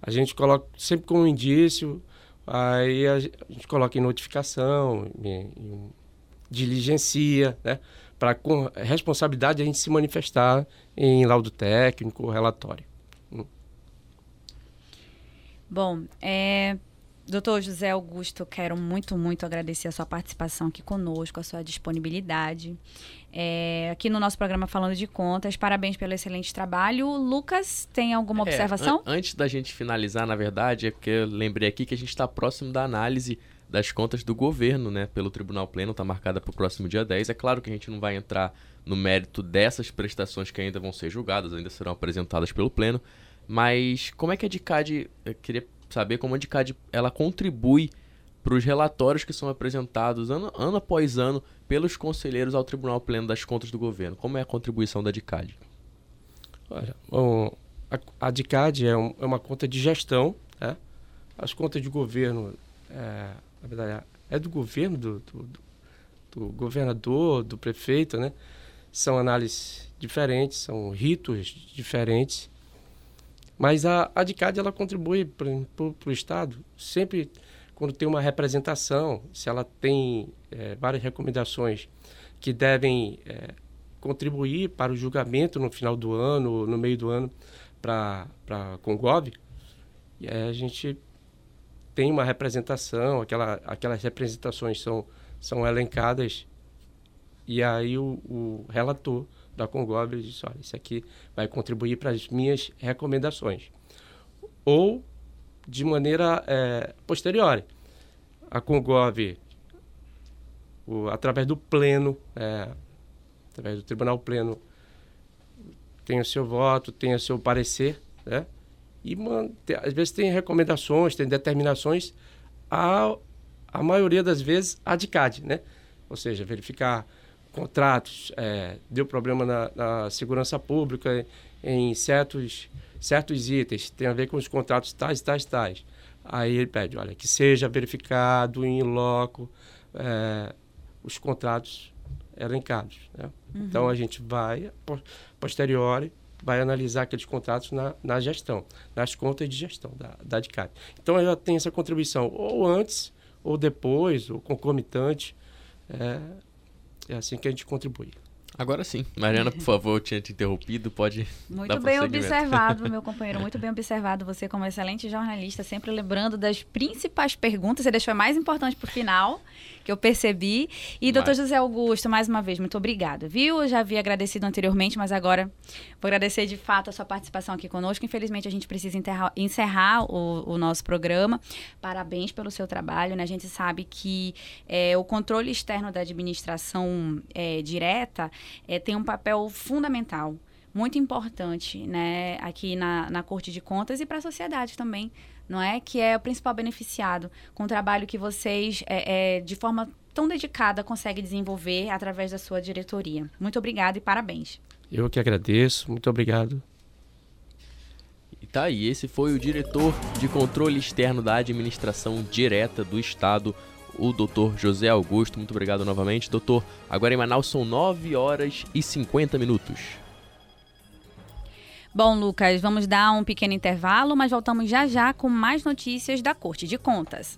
A gente coloca sempre como indício, aí a, ge- a gente coloca em notificação, em, em diligencia, né? Para com responsabilidade a gente se manifestar em laudo técnico, relatório. Bom, é, doutor José Augusto, quero muito, muito agradecer a sua participação aqui conosco, a sua disponibilidade. É, aqui no nosso programa Falando de Contas, parabéns pelo excelente trabalho. Lucas, tem alguma É, observação? an- antes da gente finalizar, na verdade, é porque eu lembrei aqui que a gente está próximo da análise das contas do governo, né, pelo Tribunal Pleno, está marcada para o próximo dia 10. É claro que a gente não vai entrar no mérito dessas prestações que ainda vão ser julgadas, ainda serão apresentadas pelo Pleno, mas como é que a DICAD, eu queria saber como a DICAD ela contribui para os relatórios que são apresentados ano, ano após ano pelos conselheiros ao Tribunal Pleno das Contas do Governo. Como é a contribuição da DICAD? Olha, o- a, a DICAD é, um, é, uma conta de gestão, né? as contas de governo, é, na verdade, é do governo, do, do, do governador, do prefeito, né? São análises diferentes, são ritos diferentes. Mas a, a DICAD ela contribui para o Estado sempre quando tem uma representação, se ela tem é, várias recomendações que devem é, contribuir para o julgamento no final do ano, no meio do ano, para a Congov, e a gente tem uma representação, aquela, aquelas representações são, são elencadas, e aí o, o relator da Congov diz, olha, isso aqui vai contribuir para as minhas recomendações. Ou de maneira é, posterior. A Congov, o, através do pleno, é, através do Tribunal Pleno, tem o seu voto, tem o seu parecer, né? E às vezes tem recomendações, tem determinações, a, a maioria das vezes a de CAD, né? Ou seja, verificar contratos, é, deu problema na, na, segurança pública em certos, certos itens, tem a ver com os contratos tais, tais, tais. Aí ele pede, olha, que seja verificado em loco é, os contratos elencados. Né? Uhum. Então a gente vai, posteriori, vai analisar aqueles contratos na, na gestão, nas contas de gestão da, da DICAT. Então ela tem essa contribuição ou antes, ou depois, ou concomitante. É, é assim que a gente contribui. Agora sim. Mariana, por favor, eu tinha te interrompido, pode Muito bem observado, meu companheiro, muito bem observado. Você como excelente jornalista, sempre lembrando das principais perguntas, você deixou a mais importante para o final, que eu percebi. E, doutor José Augusto, mais uma vez, muito obrigada, viu? Eu já havia agradecido anteriormente, mas agora vou agradecer de fato a sua participação aqui conosco. Infelizmente, a gente precisa enterrar, encerrar o, o, nosso programa. Parabéns pelo seu trabalho, né? A gente sabe que é, o controle externo da administração é, direta é, tem um papel fundamental muito importante, né, aqui na, na Corte de Contas e para a sociedade também, não é? Que é o principal beneficiado com o trabalho que vocês, é, é, de forma tão dedicada, conseguem desenvolver através da sua diretoria. Muito obrigada e parabéns. Eu que agradeço, muito obrigado. E tá aí, esse foi o diretor de controle externo da administração direta do Estado, o doutor José Augusto. Muito obrigado novamente, doutor. Agora em Manaus são 9 horas e 50 minutos. Bom, Lucas, vamos dar um pequeno intervalo, mas voltamos já já com mais notícias da Corte de Contas.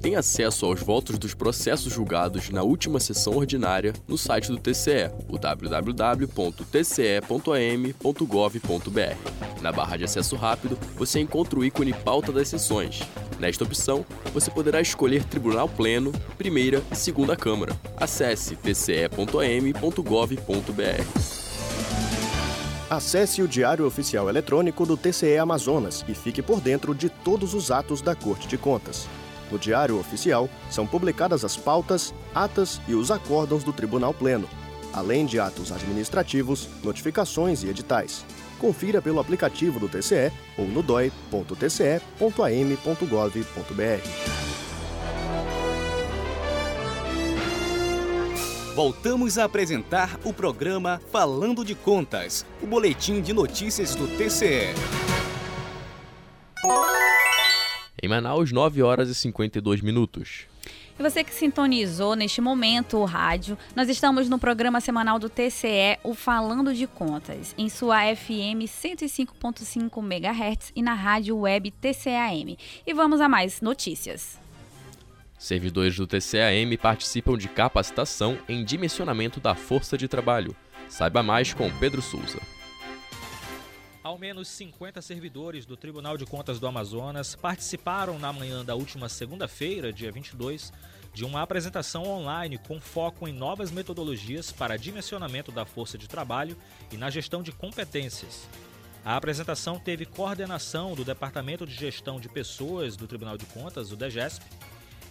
Tem acesso aos votos dos processos julgados na última sessão ordinária no site do TCE, o www.tce.am.gov.br. Na barra de acesso rápido, você encontra o ícone Pauta das Sessões. Nesta opção, você poderá escolher Tribunal Pleno, Primeira e Segunda Câmara. Acesse tce.am.gov.br. Acesse o Diário Oficial Eletrônico do TCE Amazonas e fique por dentro de todos os atos da Corte de Contas. No Diário Oficial são publicadas as pautas, atas e os acórdãos do Tribunal Pleno, além de atos administrativos, notificações e editais. Confira pelo aplicativo do TCE ou no doi.tce.am.gov.br. Voltamos a apresentar o programa Falando de Contas, o boletim de notícias do TCE. Em Manaus, 9 horas e 52 minutos. E você que sintonizou neste momento o rádio, nós estamos no programa semanal do TCE, o Falando de Contas, em sua FM 105.5 MHz e na rádio web TCAM. E vamos a mais notícias. Servidores do TCAM participam de capacitação em dimensionamento da força de trabalho. Saiba mais com Pedro Souza. Ao menos 50 servidores do Tribunal de Contas do Amazonas participaram na manhã da última segunda-feira, dia 22, de uma apresentação online com foco em novas metodologias para dimensionamento da força de trabalho e na gestão de competências. A apresentação teve coordenação do Departamento de Gestão de Pessoas do Tribunal de Contas, o DEGESP,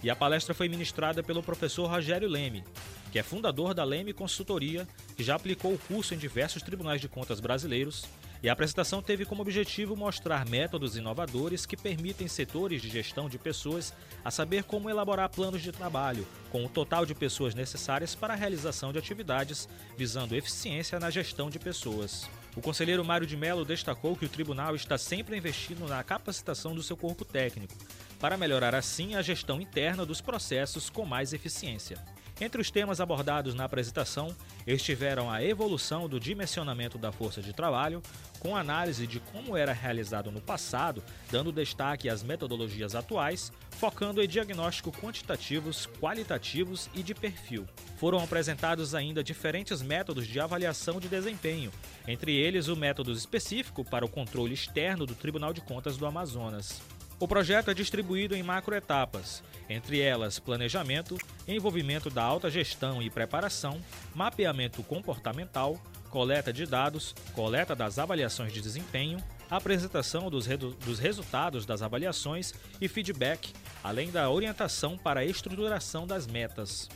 e a palestra foi ministrada pelo professor Rogério Leme, que é fundador da Leme Consultoria, que já aplicou o curso em diversos tribunais de contas brasileiros e a apresentação teve como objetivo mostrar métodos inovadores que permitem setores de gestão de pessoas a saber como elaborar planos de trabalho, com o total de pessoas necessárias para a realização de atividades, visando eficiência na gestão de pessoas. O conselheiro Mário de Mello destacou que o tribunal está sempre investindo na capacitação do seu corpo técnico, para melhorar assim a gestão interna dos processos com mais eficiência. Entre os temas abordados na apresentação estiveram a evolução do dimensionamento da força de trabalho, com análise de como era realizado no passado, dando destaque às metodologias atuais, focando em diagnóstico quantitativos, qualitativos e de perfil. Foram apresentados ainda diferentes métodos de avaliação de desempenho, entre eles o método específico para o controle externo do Tribunal de Contas do Amazonas. O projeto é distribuído em macroetapas, entre elas planejamento, envolvimento da alta gestão e preparação, mapeamento comportamental, coleta de dados, coleta das avaliações de desempenho, apresentação dos, dos resultados das avaliações e feedback, além da orientação para a estruturação das metas.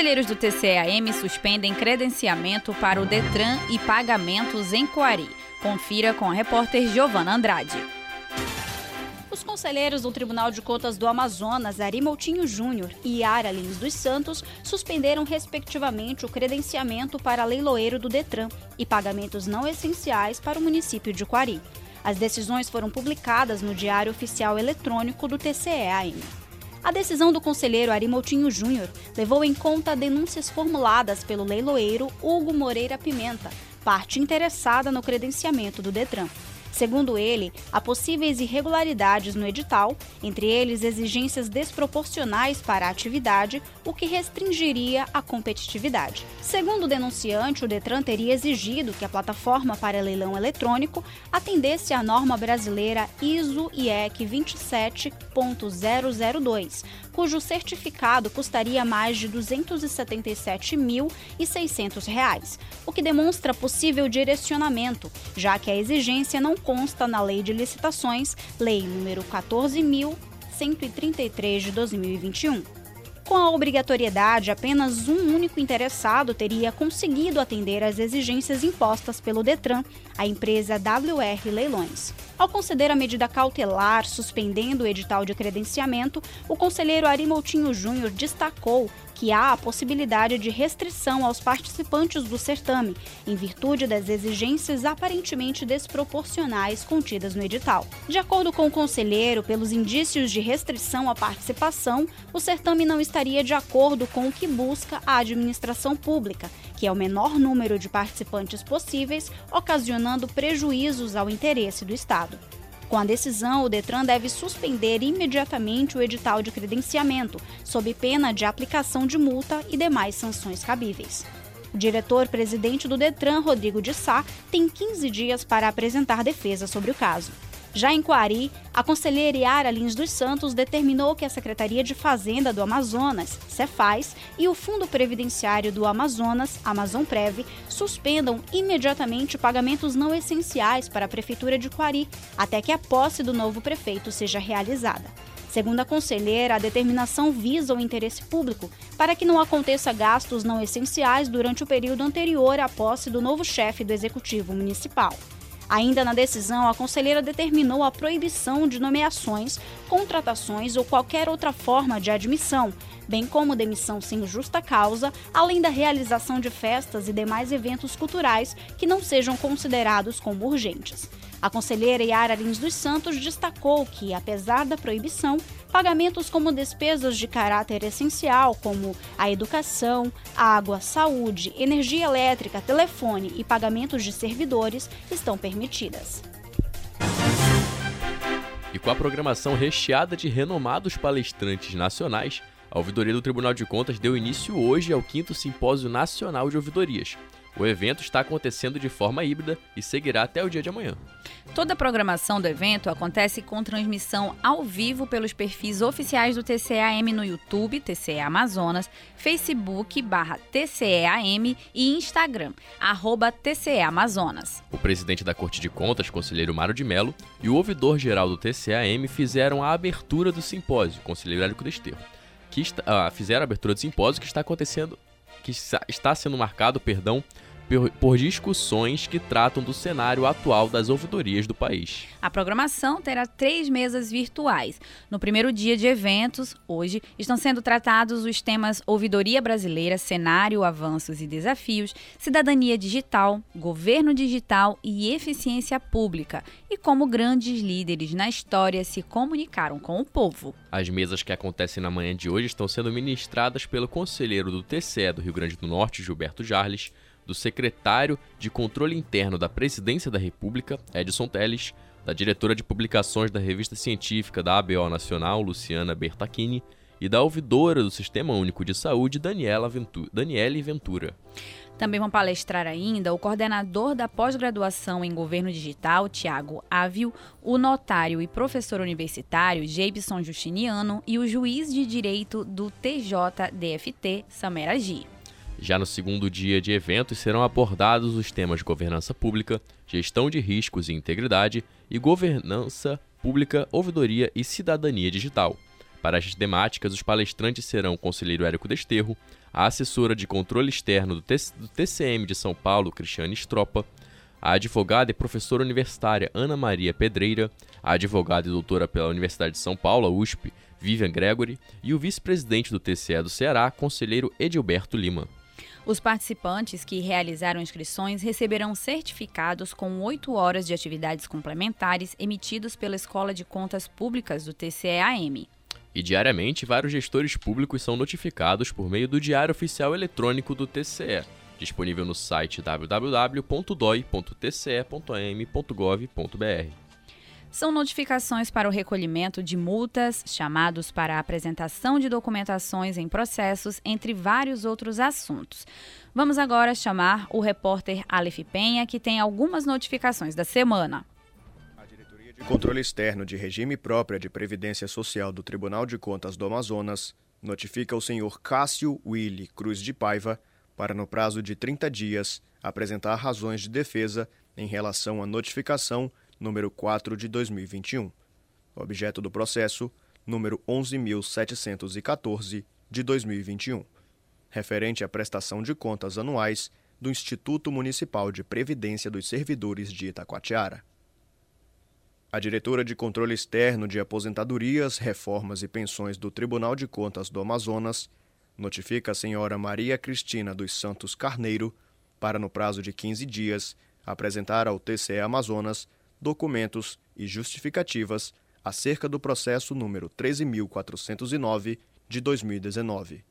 Conselheiros do TCAM suspendem credenciamento para o Detran e pagamentos em Coari. Confira com a repórter Giovana Andrade. Os conselheiros do Tribunal de Contas do Amazonas, Ari Moutinho Júnior e Yara Lins dos Santos, suspenderam respectivamente o credenciamento para leiloeiro do Detran e pagamentos não essenciais para o município de Coari. As decisões foram publicadas no Diário Oficial Eletrônico do TCE-AM. A decisão do conselheiro Ari Moutinho Júnior levou em conta denúncias formuladas pelo leiloeiro Hugo Moreira Pimenta, parte interessada no credenciamento do Detran. Segundo ele, há possíveis irregularidades no edital, entre eles exigências desproporcionais para a atividade, o que restringiria a competitividade. Segundo o denunciante, o Detran teria exigido que a plataforma para leilão eletrônico atendesse à norma brasileira ISO IEC 27.002, cujo certificado custaria mais de R$ 277.600, o que demonstra possível direcionamento, já que a exigência não consta na Lei de Licitações, Lei número 14.133 de 2021. Com a obrigatoriedade, apenas um único interessado teria conseguido atender às exigências impostas pelo Detran, a empresa WR Leilões. Ao conceder a medida cautelar, suspendendo o edital de credenciamento, o conselheiro Ari Moutinho Júnior destacou que há a possibilidade de restrição aos participantes do certame, em virtude das exigências aparentemente desproporcionais contidas no edital. De acordo com o conselheiro, pelos indícios de restrição à participação, o certame não estaria de acordo com o que busca a administração pública, que é o menor número de participantes possíveis, ocasionando prejuízos ao interesse do Estado. Com a decisão, o Detran deve suspender imediatamente o edital de credenciamento, sob pena de aplicação de multa e demais sanções cabíveis. O diretor-presidente do Detran, Rodrigo de Sá, tem 15 dias para apresentar defesa sobre o caso. Já em Coari, a conselheira Yara Lins dos Santos determinou que a Secretaria de Fazenda do Amazonas, Cefaz, e o Fundo Previdenciário do Amazonas, Amazonprev, suspendam imediatamente pagamentos não essenciais para a Prefeitura de Coari, até que a posse do novo prefeito seja realizada. Segundo a conselheira, a determinação visa o interesse público para que não aconteça gastos não essenciais durante o período anterior à posse do novo chefe do Executivo Municipal. Ainda na decisão, a conselheira determinou a proibição de nomeações, contratações ou qualquer outra forma de admissão, bem como demissão sem justa causa, além da realização de festas e demais eventos culturais que não sejam considerados como urgentes. A conselheira Yara Lins dos Santos destacou que, apesar da proibição, pagamentos como despesas de caráter essencial, como a educação, água, saúde, energia elétrica, telefone e pagamentos de servidores, estão permitidas. com a programação recheada de renomados palestrantes nacionais, a ouvidoria do Tribunal de Contas deu início hoje ao 5 Simpósio Nacional de Ouvidorias. O evento está acontecendo de forma híbrida e seguirá até o dia de amanhã. Toda a programação do evento acontece com transmissão ao vivo pelos perfis oficiais do TCEAM no YouTube, TCE Amazonas, Facebook barra TCEAM e Instagram, arroba TCE Amazonas. O presidente da Corte de Contas, conselheiro Mário de Mello, e o ouvidor-geral do TCEAM fizeram a abertura do simpósio, conselheiro Érico Desterro, que está, ah, fizeram a abertura do simpósio que está acontecendo que está sendo marcado, perdão, por discussões que tratam do cenário atual das ouvidorias do país. A programação terá três mesas virtuais. No primeiro dia de eventos, hoje, estão sendo tratados os temas Ouvidoria Brasileira, Cenário, Avanços e Desafios, Cidadania Digital, Governo Digital e Eficiência Pública, e como grandes líderes na história se comunicaram com o povo. As mesas que acontecem na manhã de hoje estão sendo ministradas pelo conselheiro do TCE do Rio Grande do Norte, Gilberto Jarles, do secretário de Controle Interno da Presidência da República, Edson Teles, da diretora de publicações da revista científica da ABO Nacional, Luciana Bertacchini, e da ouvidora do Sistema Único de Saúde, Daniela Ventura, Daniele Ventura. Também vão palestrar ainda o coordenador da pós-graduação em Governo Digital, Tiago Ávio, o notário e professor universitário, Jebson Justiniano, e o juiz de direito do TJDFT, Samera Gi. Já no segundo dia de eventos serão abordados os temas de governança pública, gestão de riscos e integridade e governança pública, ouvidoria e cidadania digital. Para as temáticas, os palestrantes serão o conselheiro Érico Desterro, a assessora de controle externo do, TCM de São Paulo, Cristiane Stropa, a advogada e professora universitária Ana Maria Pedreira, a advogada e doutora pela Universidade de São Paulo, USP, Vivian Gregory, e o vice-presidente do TCE do Ceará, conselheiro Edilberto Lima. Os participantes que realizaram inscrições receberão certificados com oito horas de atividades complementares emitidos pela Escola de Contas Públicas do TCEAM. E diariamente, vários gestores públicos são notificados por meio do Diário Oficial Eletrônico do TCE, disponível no site www.doi.tce.am.gov.br. São notificações para o recolhimento de multas, chamados para a apresentação de documentações em processos, entre vários outros assuntos. Vamos agora chamar o repórter Aleph Penha, que tem algumas notificações da semana. De Controle Externo de Regime Própria de Previdência Social do Tribunal de Contas do Amazonas notifica o senhor Cássio Willy Cruz de Paiva para, no prazo de 30 dias, apresentar razões de defesa em relação à notificação número 4 de 2021. Objeto do processo, número 11.714 de 2021, referente à prestação de contas anuais do Instituto Municipal de Previdência dos Servidores de Itacoatiara. A diretora de Controle Externo de Aposentadorias, Reformas e Pensões do Tribunal de Contas do Amazonas notifica a senhora Maria Cristina dos Santos Carneiro para, no prazo de 15 dias, apresentar ao TCE Amazonas documentos e justificativas acerca do processo número 13.409 de 2019.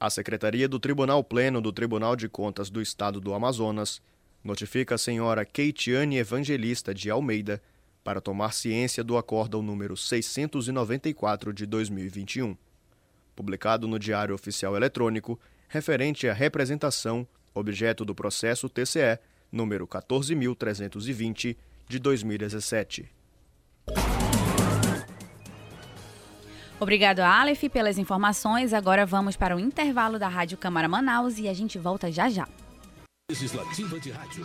A Secretaria do Tribunal Pleno do Tribunal de Contas do Estado do Amazonas notifica a senhora Keitiane Evangelista de Almeida para tomar ciência do acórdão número 694 de 2021, publicado no Diário Oficial Eletrônico, referente à representação, objeto do processo TCE número 14320 de 2017. Obrigado, Aleph, pelas informações. Agora vamos para o intervalo da Rádio Câmara Manaus e a gente volta já já. Legislativa de Rádio.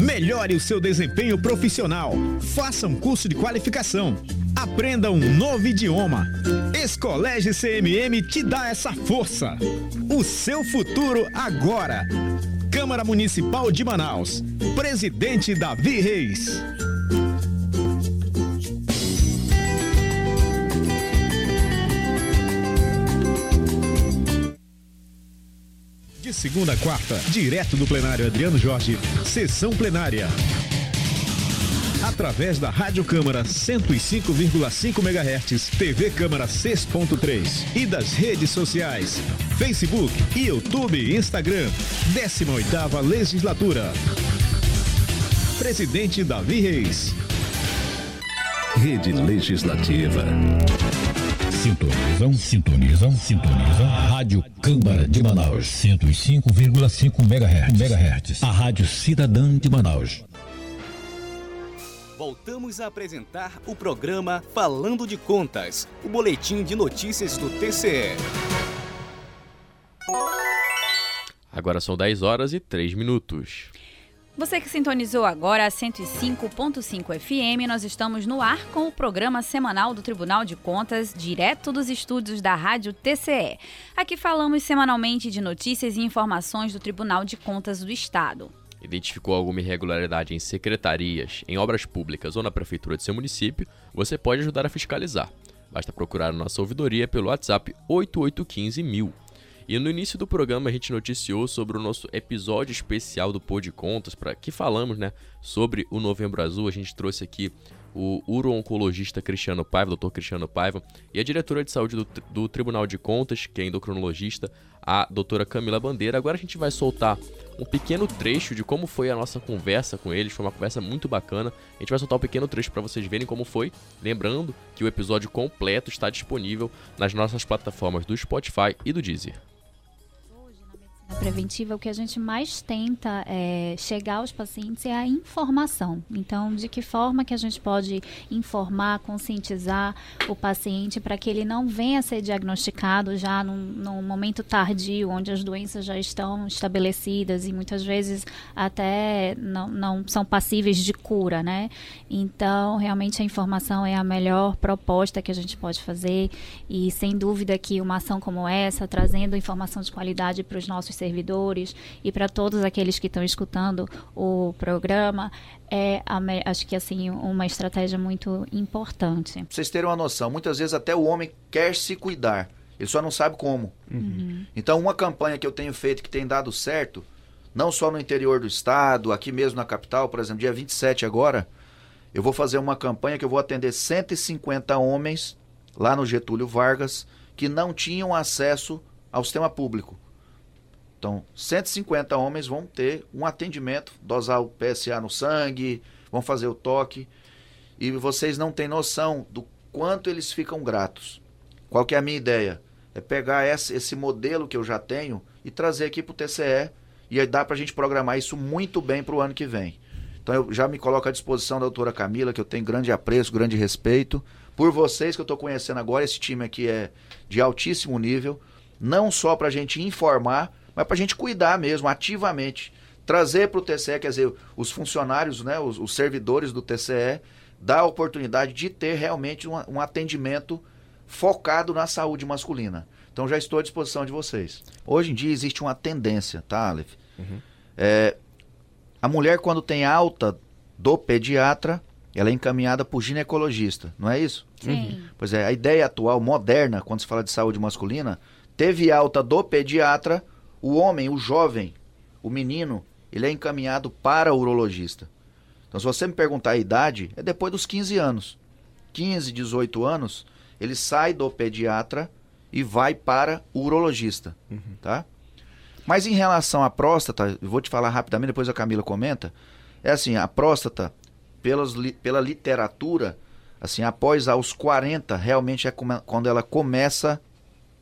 Melhore o seu desempenho profissional. Faça um curso de qualificação. Aprenda um novo idioma. Escolégio CMM te dá essa força. O seu futuro agora. Câmara Municipal de Manaus. Presidente Davi Reis. Segunda a quarta, direto do plenário Adriano Jorge, sessão plenária. Através da Rádio Câmara 105,5 MHz, TV Câmara 6.3 e das redes sociais, Facebook, YouTube e Instagram. 18ª Legislatura. Presidente Davi Reis. Rede Legislativa. Sintonizam, sintonizam, sintonizam. Rádio Câmara de Manaus. 105,5 MHz. MHz. A Rádio Cidadã de Manaus. Voltamos a apresentar o programa Falando de Contas, o boletim de notícias do TCE. Agora são 10 horas e 3 minutos. Você que sintonizou agora a 105.5 FM, nós estamos no ar com o programa semanal do Tribunal de Contas, direto dos estúdios da Rádio TCE. Aqui falamos semanalmente de notícias e informações do Tribunal de Contas do Estado. Identificou alguma irregularidade em secretarias, em obras públicas ou na prefeitura de seu município, você pode ajudar a fiscalizar. Basta procurar nossa ouvidoria pelo WhatsApp 8815 mil. E no início do programa a gente noticiou sobre o nosso episódio especial do Pô de Contas, para que falamos, né, sobre o Novembro Azul. A gente trouxe aqui o uro-oncologista Cristiano Paiva, doutor Cristiano Paiva, e a diretora de saúde do, do Tribunal de Contas, que é endocrinologista, a doutora Camila Bandeira. Agora a gente vai soltar um pequeno trecho de como foi a nossa conversa com eles. Foi uma conversa muito bacana. A gente vai soltar um pequeno trecho para vocês verem como foi. Lembrando que o episódio completo está disponível nas nossas plataformas do Spotify e do Deezer preventiva, o que a gente mais tenta é, chegar aos pacientes é a informação. Então, de que forma que a gente pode informar, conscientizar o paciente para que ele não venha a ser diagnosticado já num, num, momento tardio, onde as doenças já estão estabelecidas e muitas vezes até não, não são passíveis de cura, né? Então, realmente a informação é a melhor proposta que a gente pode fazer e, sem dúvida, que uma ação como essa, trazendo informação de qualidade para os nossos servidores e para todos aqueles que estão escutando o programa, é acho que assim uma estratégia muito importante. Pra vocês terem uma noção, muitas vezes até o homem quer se cuidar, ele só não sabe como. Uhum. Então, uma campanha que eu tenho feito que tem dado certo, não só no interior do estado, aqui mesmo na capital, por exemplo, dia 27 agora, eu vou fazer uma campanha que eu vou atender 150 homens lá no Getúlio Vargas que não tinham acesso ao sistema público. Então, 150 homens vão ter um atendimento, dosar o PSA no sangue, vão fazer o toque. E vocês não têm noção do quanto eles ficam gratos. Qual que é a minha ideia? É pegar esse, esse modelo que eu já tenho e trazer aqui para o TCE e aí dá para a gente programar isso muito bem para o ano que vem. Então eu já me coloco à disposição da doutora Camila, que eu tenho grande apreço, grande respeito, por vocês que eu estou conhecendo agora. Esse time aqui é de altíssimo nível, não só para a gente informar, mas para a gente cuidar mesmo, ativamente. Trazer para o TCE, quer dizer, os funcionários, né, os, os, servidores do TCE, dar a oportunidade de ter realmente um, um atendimento focado na saúde masculina. Então já estou à disposição de vocês. Hoje em dia existe uma tendência, tá, Aleph? Uhum. É, a mulher, quando tem alta do pediatra, ela é encaminhada por ginecologista, não é isso? Sim. Uhum. Pois é, a ideia atual, moderna, quando se fala de saúde masculina, teve alta do pediatra, o homem, o jovem, o menino, ele é encaminhado para o urologista. Então, se você me perguntar a idade, é depois dos 15 anos. 15, 18 anos, ele sai do pediatra e vai para o urologista, uhum. tá? Mas em relação à próstata, eu vou te falar rapidamente, depois a Camila comenta, é assim, a próstata, pelas, pela literatura, assim, após aos 40, realmente é quando ela começa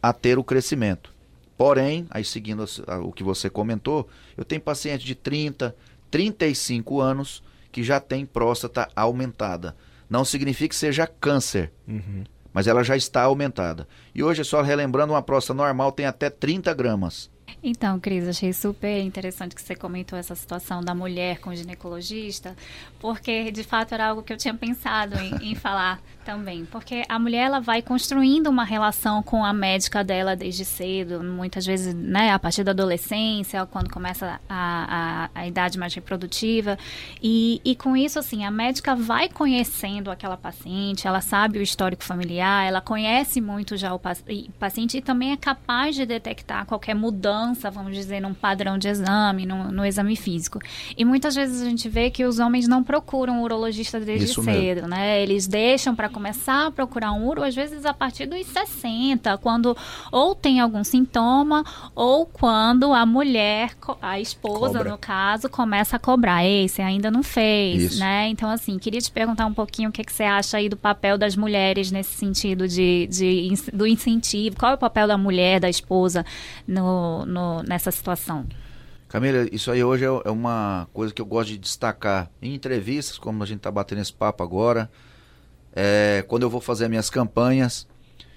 a ter o crescimento. Porém, aí seguindo o que você comentou, eu tenho paciente de 30, 35 anos que já tem próstata aumentada. Não significa que seja câncer, uhum. mas ela já está aumentada. E hoje, só relembrando, uma próstata normal tem até 30 gramas. Então, Cris, achei super interessante que você comentou essa situação da mulher com ginecologista, porque de fato era algo que eu tinha pensado em, em falar também, porque a mulher ela vai construindo uma relação com a médica dela desde cedo, muitas vezes, né, a partir da adolescência, quando começa a, a, a idade mais reprodutiva, e, e com isso, assim, a médica vai conhecendo aquela paciente, ela sabe o histórico familiar, ela conhece muito já o paciente e também é capaz de detectar qualquer mudança avança, vamos dizer, num padrão de exame, no, no, exame físico. E muitas vezes a gente vê que os homens não procuram um urologista desde Isso cedo, mesmo. né? Eles deixam para começar a procurar um uro, às vezes a partir dos 60, quando ou tem algum sintoma, ou quando a mulher, a esposa, Cobra. no caso, começa a cobrar. Ei, você ainda não fez, Isso. né? Então, assim, queria te perguntar um pouquinho o que, que você acha aí do papel das mulheres nesse sentido de, de, do incentivo. Qual é o papel da mulher, da esposa, no, no, nessa situação? Camila, isso aí hoje é, é uma coisa que eu gosto de destacar em entrevistas, como a gente está batendo esse papo agora, é, quando eu vou fazer minhas campanhas.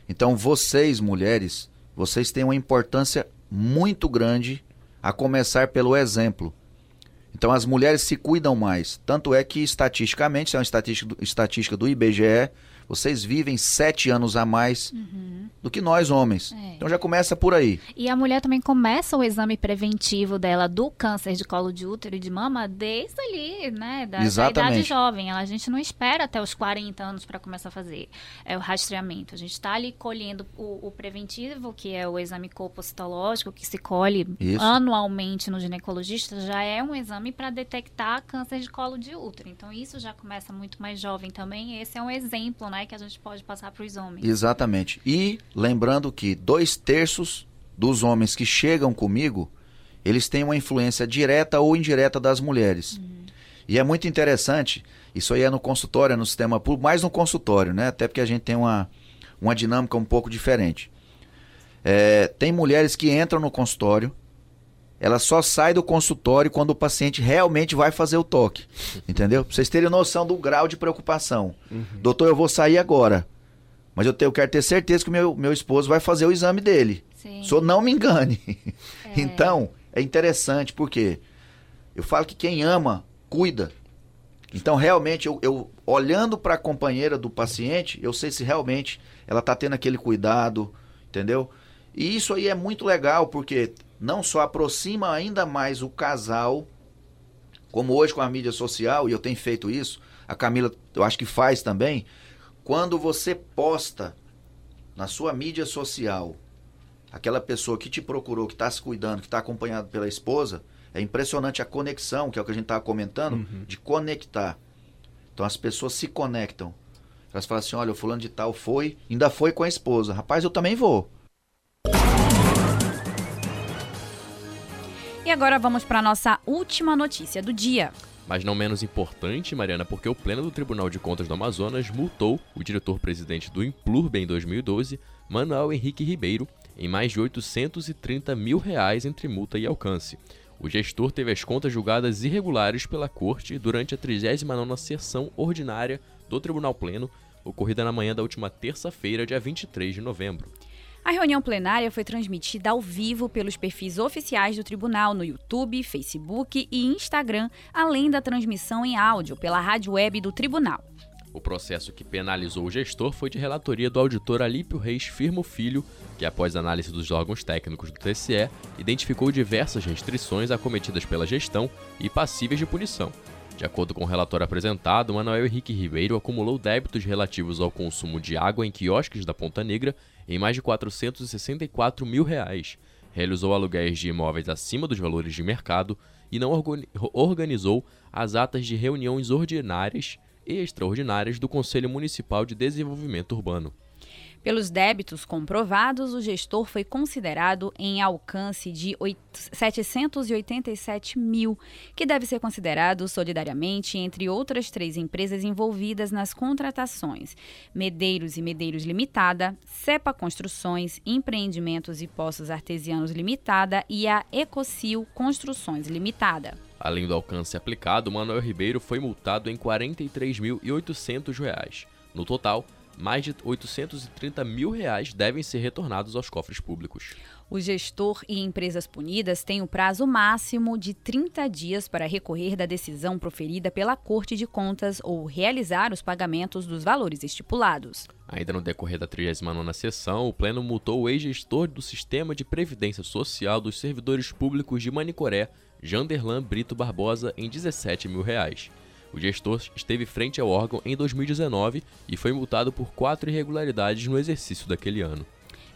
Então, vocês, mulheres, vocês têm uma importância muito grande, a começar pelo exemplo. Então, as mulheres se cuidam mais. Tanto é que, estatisticamente, isso é uma estatística do, estatística do IBGE, vocês vivem sete anos a mais uhum. do que nós homens. É. Então já começa por aí. E a mulher também começa o exame preventivo dela do câncer de colo de útero e de mama desde ali, né? Da, da idade jovem. A gente não espera até os 40 anos para começar a fazer é, o rastreamento. A gente está ali colhendo o, o, preventivo, que é o exame citológico que se colhe Isso. anualmente no ginecologista, já é um exame para detectar câncer de colo de útero. Então isso já começa muito mais jovem também. Esse é um exemplo, né? Que a gente pode passar para os homens. Exatamente. E lembrando que dois terços dos homens que chegam comigo, eles têm uma influência direta ou indireta das mulheres. Uhum. E é muito interessante, isso aí é no consultório, é no sistema público, mais no consultório, né? Até porque a gente tem uma, uma dinâmica um pouco diferente. É, tem mulheres que entram no consultório, ela só sai do consultório quando o paciente realmente vai fazer o toque. Entendeu? Pra vocês terem noção do grau de preocupação. Uhum. Doutor, eu vou sair agora. Mas eu, tenho, eu quero ter certeza que o meu, meu esposo vai fazer o exame dele. Sim. Só não me engane. É. então, é interessante, porque eu falo que quem ama, cuida. Então, realmente, eu, eu olhando para a companheira do paciente, eu sei se realmente ela está tendo aquele cuidado, entendeu? E isso aí é muito legal, porque não só aproxima ainda mais o casal, como hoje com a mídia social, e eu tenho feito isso, a Camila eu acho que faz também, quando você posta na sua mídia social aquela pessoa que te procurou, que está se cuidando, que está acompanhado pela esposa, é impressionante a conexão, que é o que a gente estava comentando, uhum. de conectar. Então as pessoas se conectam. Elas falam assim: olha, o fulano de tal foi, ainda foi com a esposa. Rapaz, eu também vou. E agora vamos para a nossa última notícia do dia. Mas não menos importante, Mariana, porque o Pleno do Tribunal de Contas do Amazonas multou o diretor-presidente do Implurb em 2012, Manuel Henrique Ribeiro, em mais de 830 mil reais entre multa e alcance. O gestor teve as contas julgadas irregulares pela Corte durante a 39ª sessão ordinária do Tribunal Pleno, ocorrida na manhã da última terça-feira, dia 23 de novembro. A reunião plenária foi transmitida ao vivo pelos perfis oficiais do tribunal no YouTube, Facebook e Instagram, além da transmissão em áudio pela rádio web do tribunal. O processo que penalizou o gestor foi de relatoria do auditor Alípio Reis Firmo Filho, que após análise dos órgãos técnicos do TCE, identificou diversas restrições acometidas pela gestão e passíveis de punição. De acordo com o relatório apresentado, Manuel Henrique Ribeiro acumulou débitos relativos ao consumo de água em quiosques da Ponta Negra em mais de 464 mil reais, realizou aluguéis de imóveis acima dos valores de mercado e não organizou as atas de reuniões ordinárias e extraordinárias do Conselho Municipal de Desenvolvimento Urbano. Pelos débitos comprovados, o gestor foi considerado em alcance de 787 mil, que deve ser considerado solidariamente entre outras três empresas envolvidas nas contratações: Medeiros e Medeiros Limitada, Cepa Construções, Empreendimentos e Poços Artesianos Limitada e a Ecocil Construções Limitada. Além do alcance aplicado, Manuel Ribeiro foi multado em R$ 43.800. No total, mais de 830 mil reais devem ser retornados aos cofres públicos. O gestor e empresas punidas têm o prazo máximo de 30 dias para recorrer da decisão proferida pela Corte de Contas ou realizar os pagamentos dos valores estipulados. Ainda no decorrer da 39ª sessão, o Pleno multou o ex-gestor do Sistema de Previdência Social dos Servidores Públicos de Manicoré, Janderlan Brito Barbosa, em 17 mil reais. O gestor esteve frente ao órgão em 2019 e foi multado por quatro irregularidades no exercício daquele ano.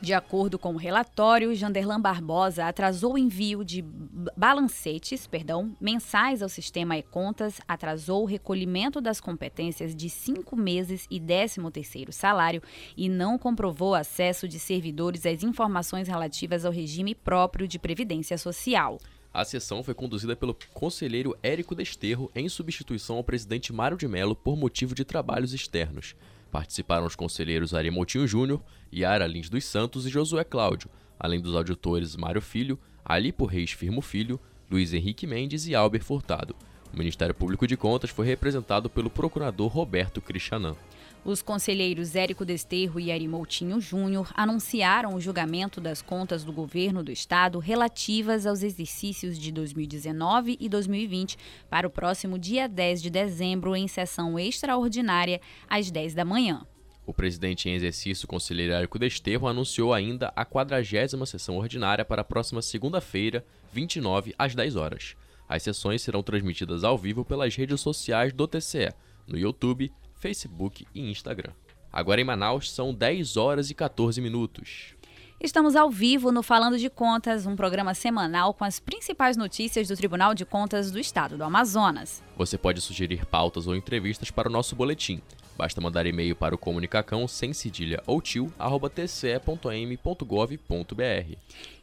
De acordo com o relatório, Janderlan Barbosa atrasou o envio de balancetes, perdão, mensais ao sistema e-contas, atrasou o recolhimento das competências de cinco meses e 13 terceiro salário e não comprovou acesso de servidores às informações relativas ao regime próprio de previdência social. A sessão foi conduzida pelo conselheiro Érico Desterro em substituição ao presidente Mário de Mello por motivo de trabalhos externos. Participaram os conselheiros Ari Moutinho Júnior, Yara Lins dos Santos e Josué Cláudio, além dos auditores Mário Filho, Alipo Reis Firmo Filho, Luiz Henrique Mendes e Albert Furtado. O Ministério Público de Contas foi representado pelo procurador Roberto Cristianan. Os conselheiros Érico Desterro e Ari Moutinho Júnior anunciaram o julgamento das contas do governo do estado relativas aos exercícios de 2019 e 2020 para o próximo dia 10 de dezembro em sessão extraordinária às 10 da manhã. O presidente em exercício, conselheiro Érico Desterro, anunciou ainda a 40 sessão ordinária para a próxima segunda-feira, 29 às 10 horas. As sessões serão transmitidas ao vivo pelas redes sociais do TCE, no YouTube, Facebook e Instagram. Agora em Manaus são 10 horas e 14 minutos. Estamos ao vivo no Falando de Contas, um programa semanal com as principais notícias do Tribunal de Contas do Estado do Amazonas. Você pode sugerir pautas ou entrevistas para o nosso boletim. Basta mandar e-mail para o comunicacão sem cedilha ou tio, arroba tce.m.gov.br.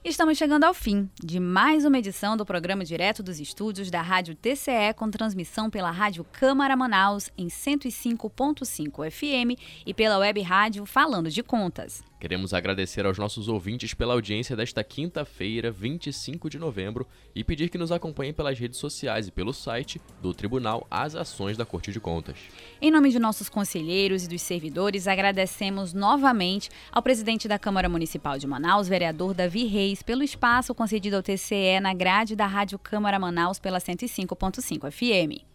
Estamos chegando ao fim de mais uma edição do programa direto dos estúdios da Rádio TCE com transmissão pela Rádio Câmara Manaus em 105.5 FM e pela web rádio Falando de Contas. Queremos agradecer aos nossos ouvintes pela audiência desta quinta-feira, 25 de novembro, e pedir que nos acompanhem pelas redes sociais e pelo site do Tribunal As Ações da Corte de Contas. Em nome de nossos conselheiros e dos servidores, agradecemos novamente ao presidente da Câmara Municipal de Manaus, vereador Davi Reis, pelo espaço concedido ao TCE na grade da Rádio Câmara Manaus pela 105.5 FM.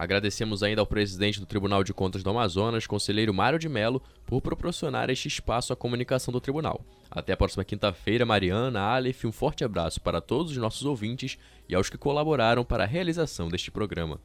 Agradecemos ainda ao presidente do Tribunal de Contas do Amazonas, conselheiro Mário de Mello, por proporcionar este espaço à comunicação do tribunal. Até a próxima quinta-feira, Mariana, Aleph, um forte abraço para todos os nossos ouvintes e aos que colaboraram para a realização deste programa.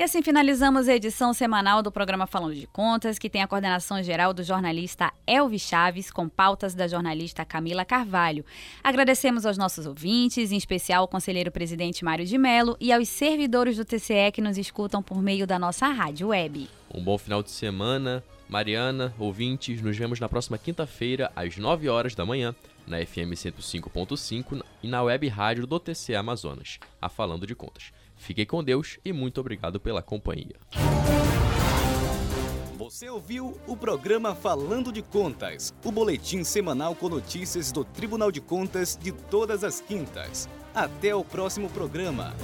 E assim finalizamos a edição semanal do programa Falando de Contas, que tem a coordenação geral do jornalista Elvi Chaves, com pautas da jornalista Camila Carvalho. Agradecemos aos nossos ouvintes, em especial ao conselheiro presidente Mário de Mello e aos servidores do TCE que nos escutam por meio da nossa rádio web. Um bom final de semana. Mariana, ouvintes, nos vemos na próxima quinta-feira, às 9 horas da manhã, na FM 105.5 e na web rádio do TCE Amazonas, a Falando de Contas. Fiquem com Deus e muito obrigado pela companhia. Você ouviu o programa Falando de Contas, o boletim semanal com notícias do Tribunal de Contas de todas as quintas. Até o próximo programa.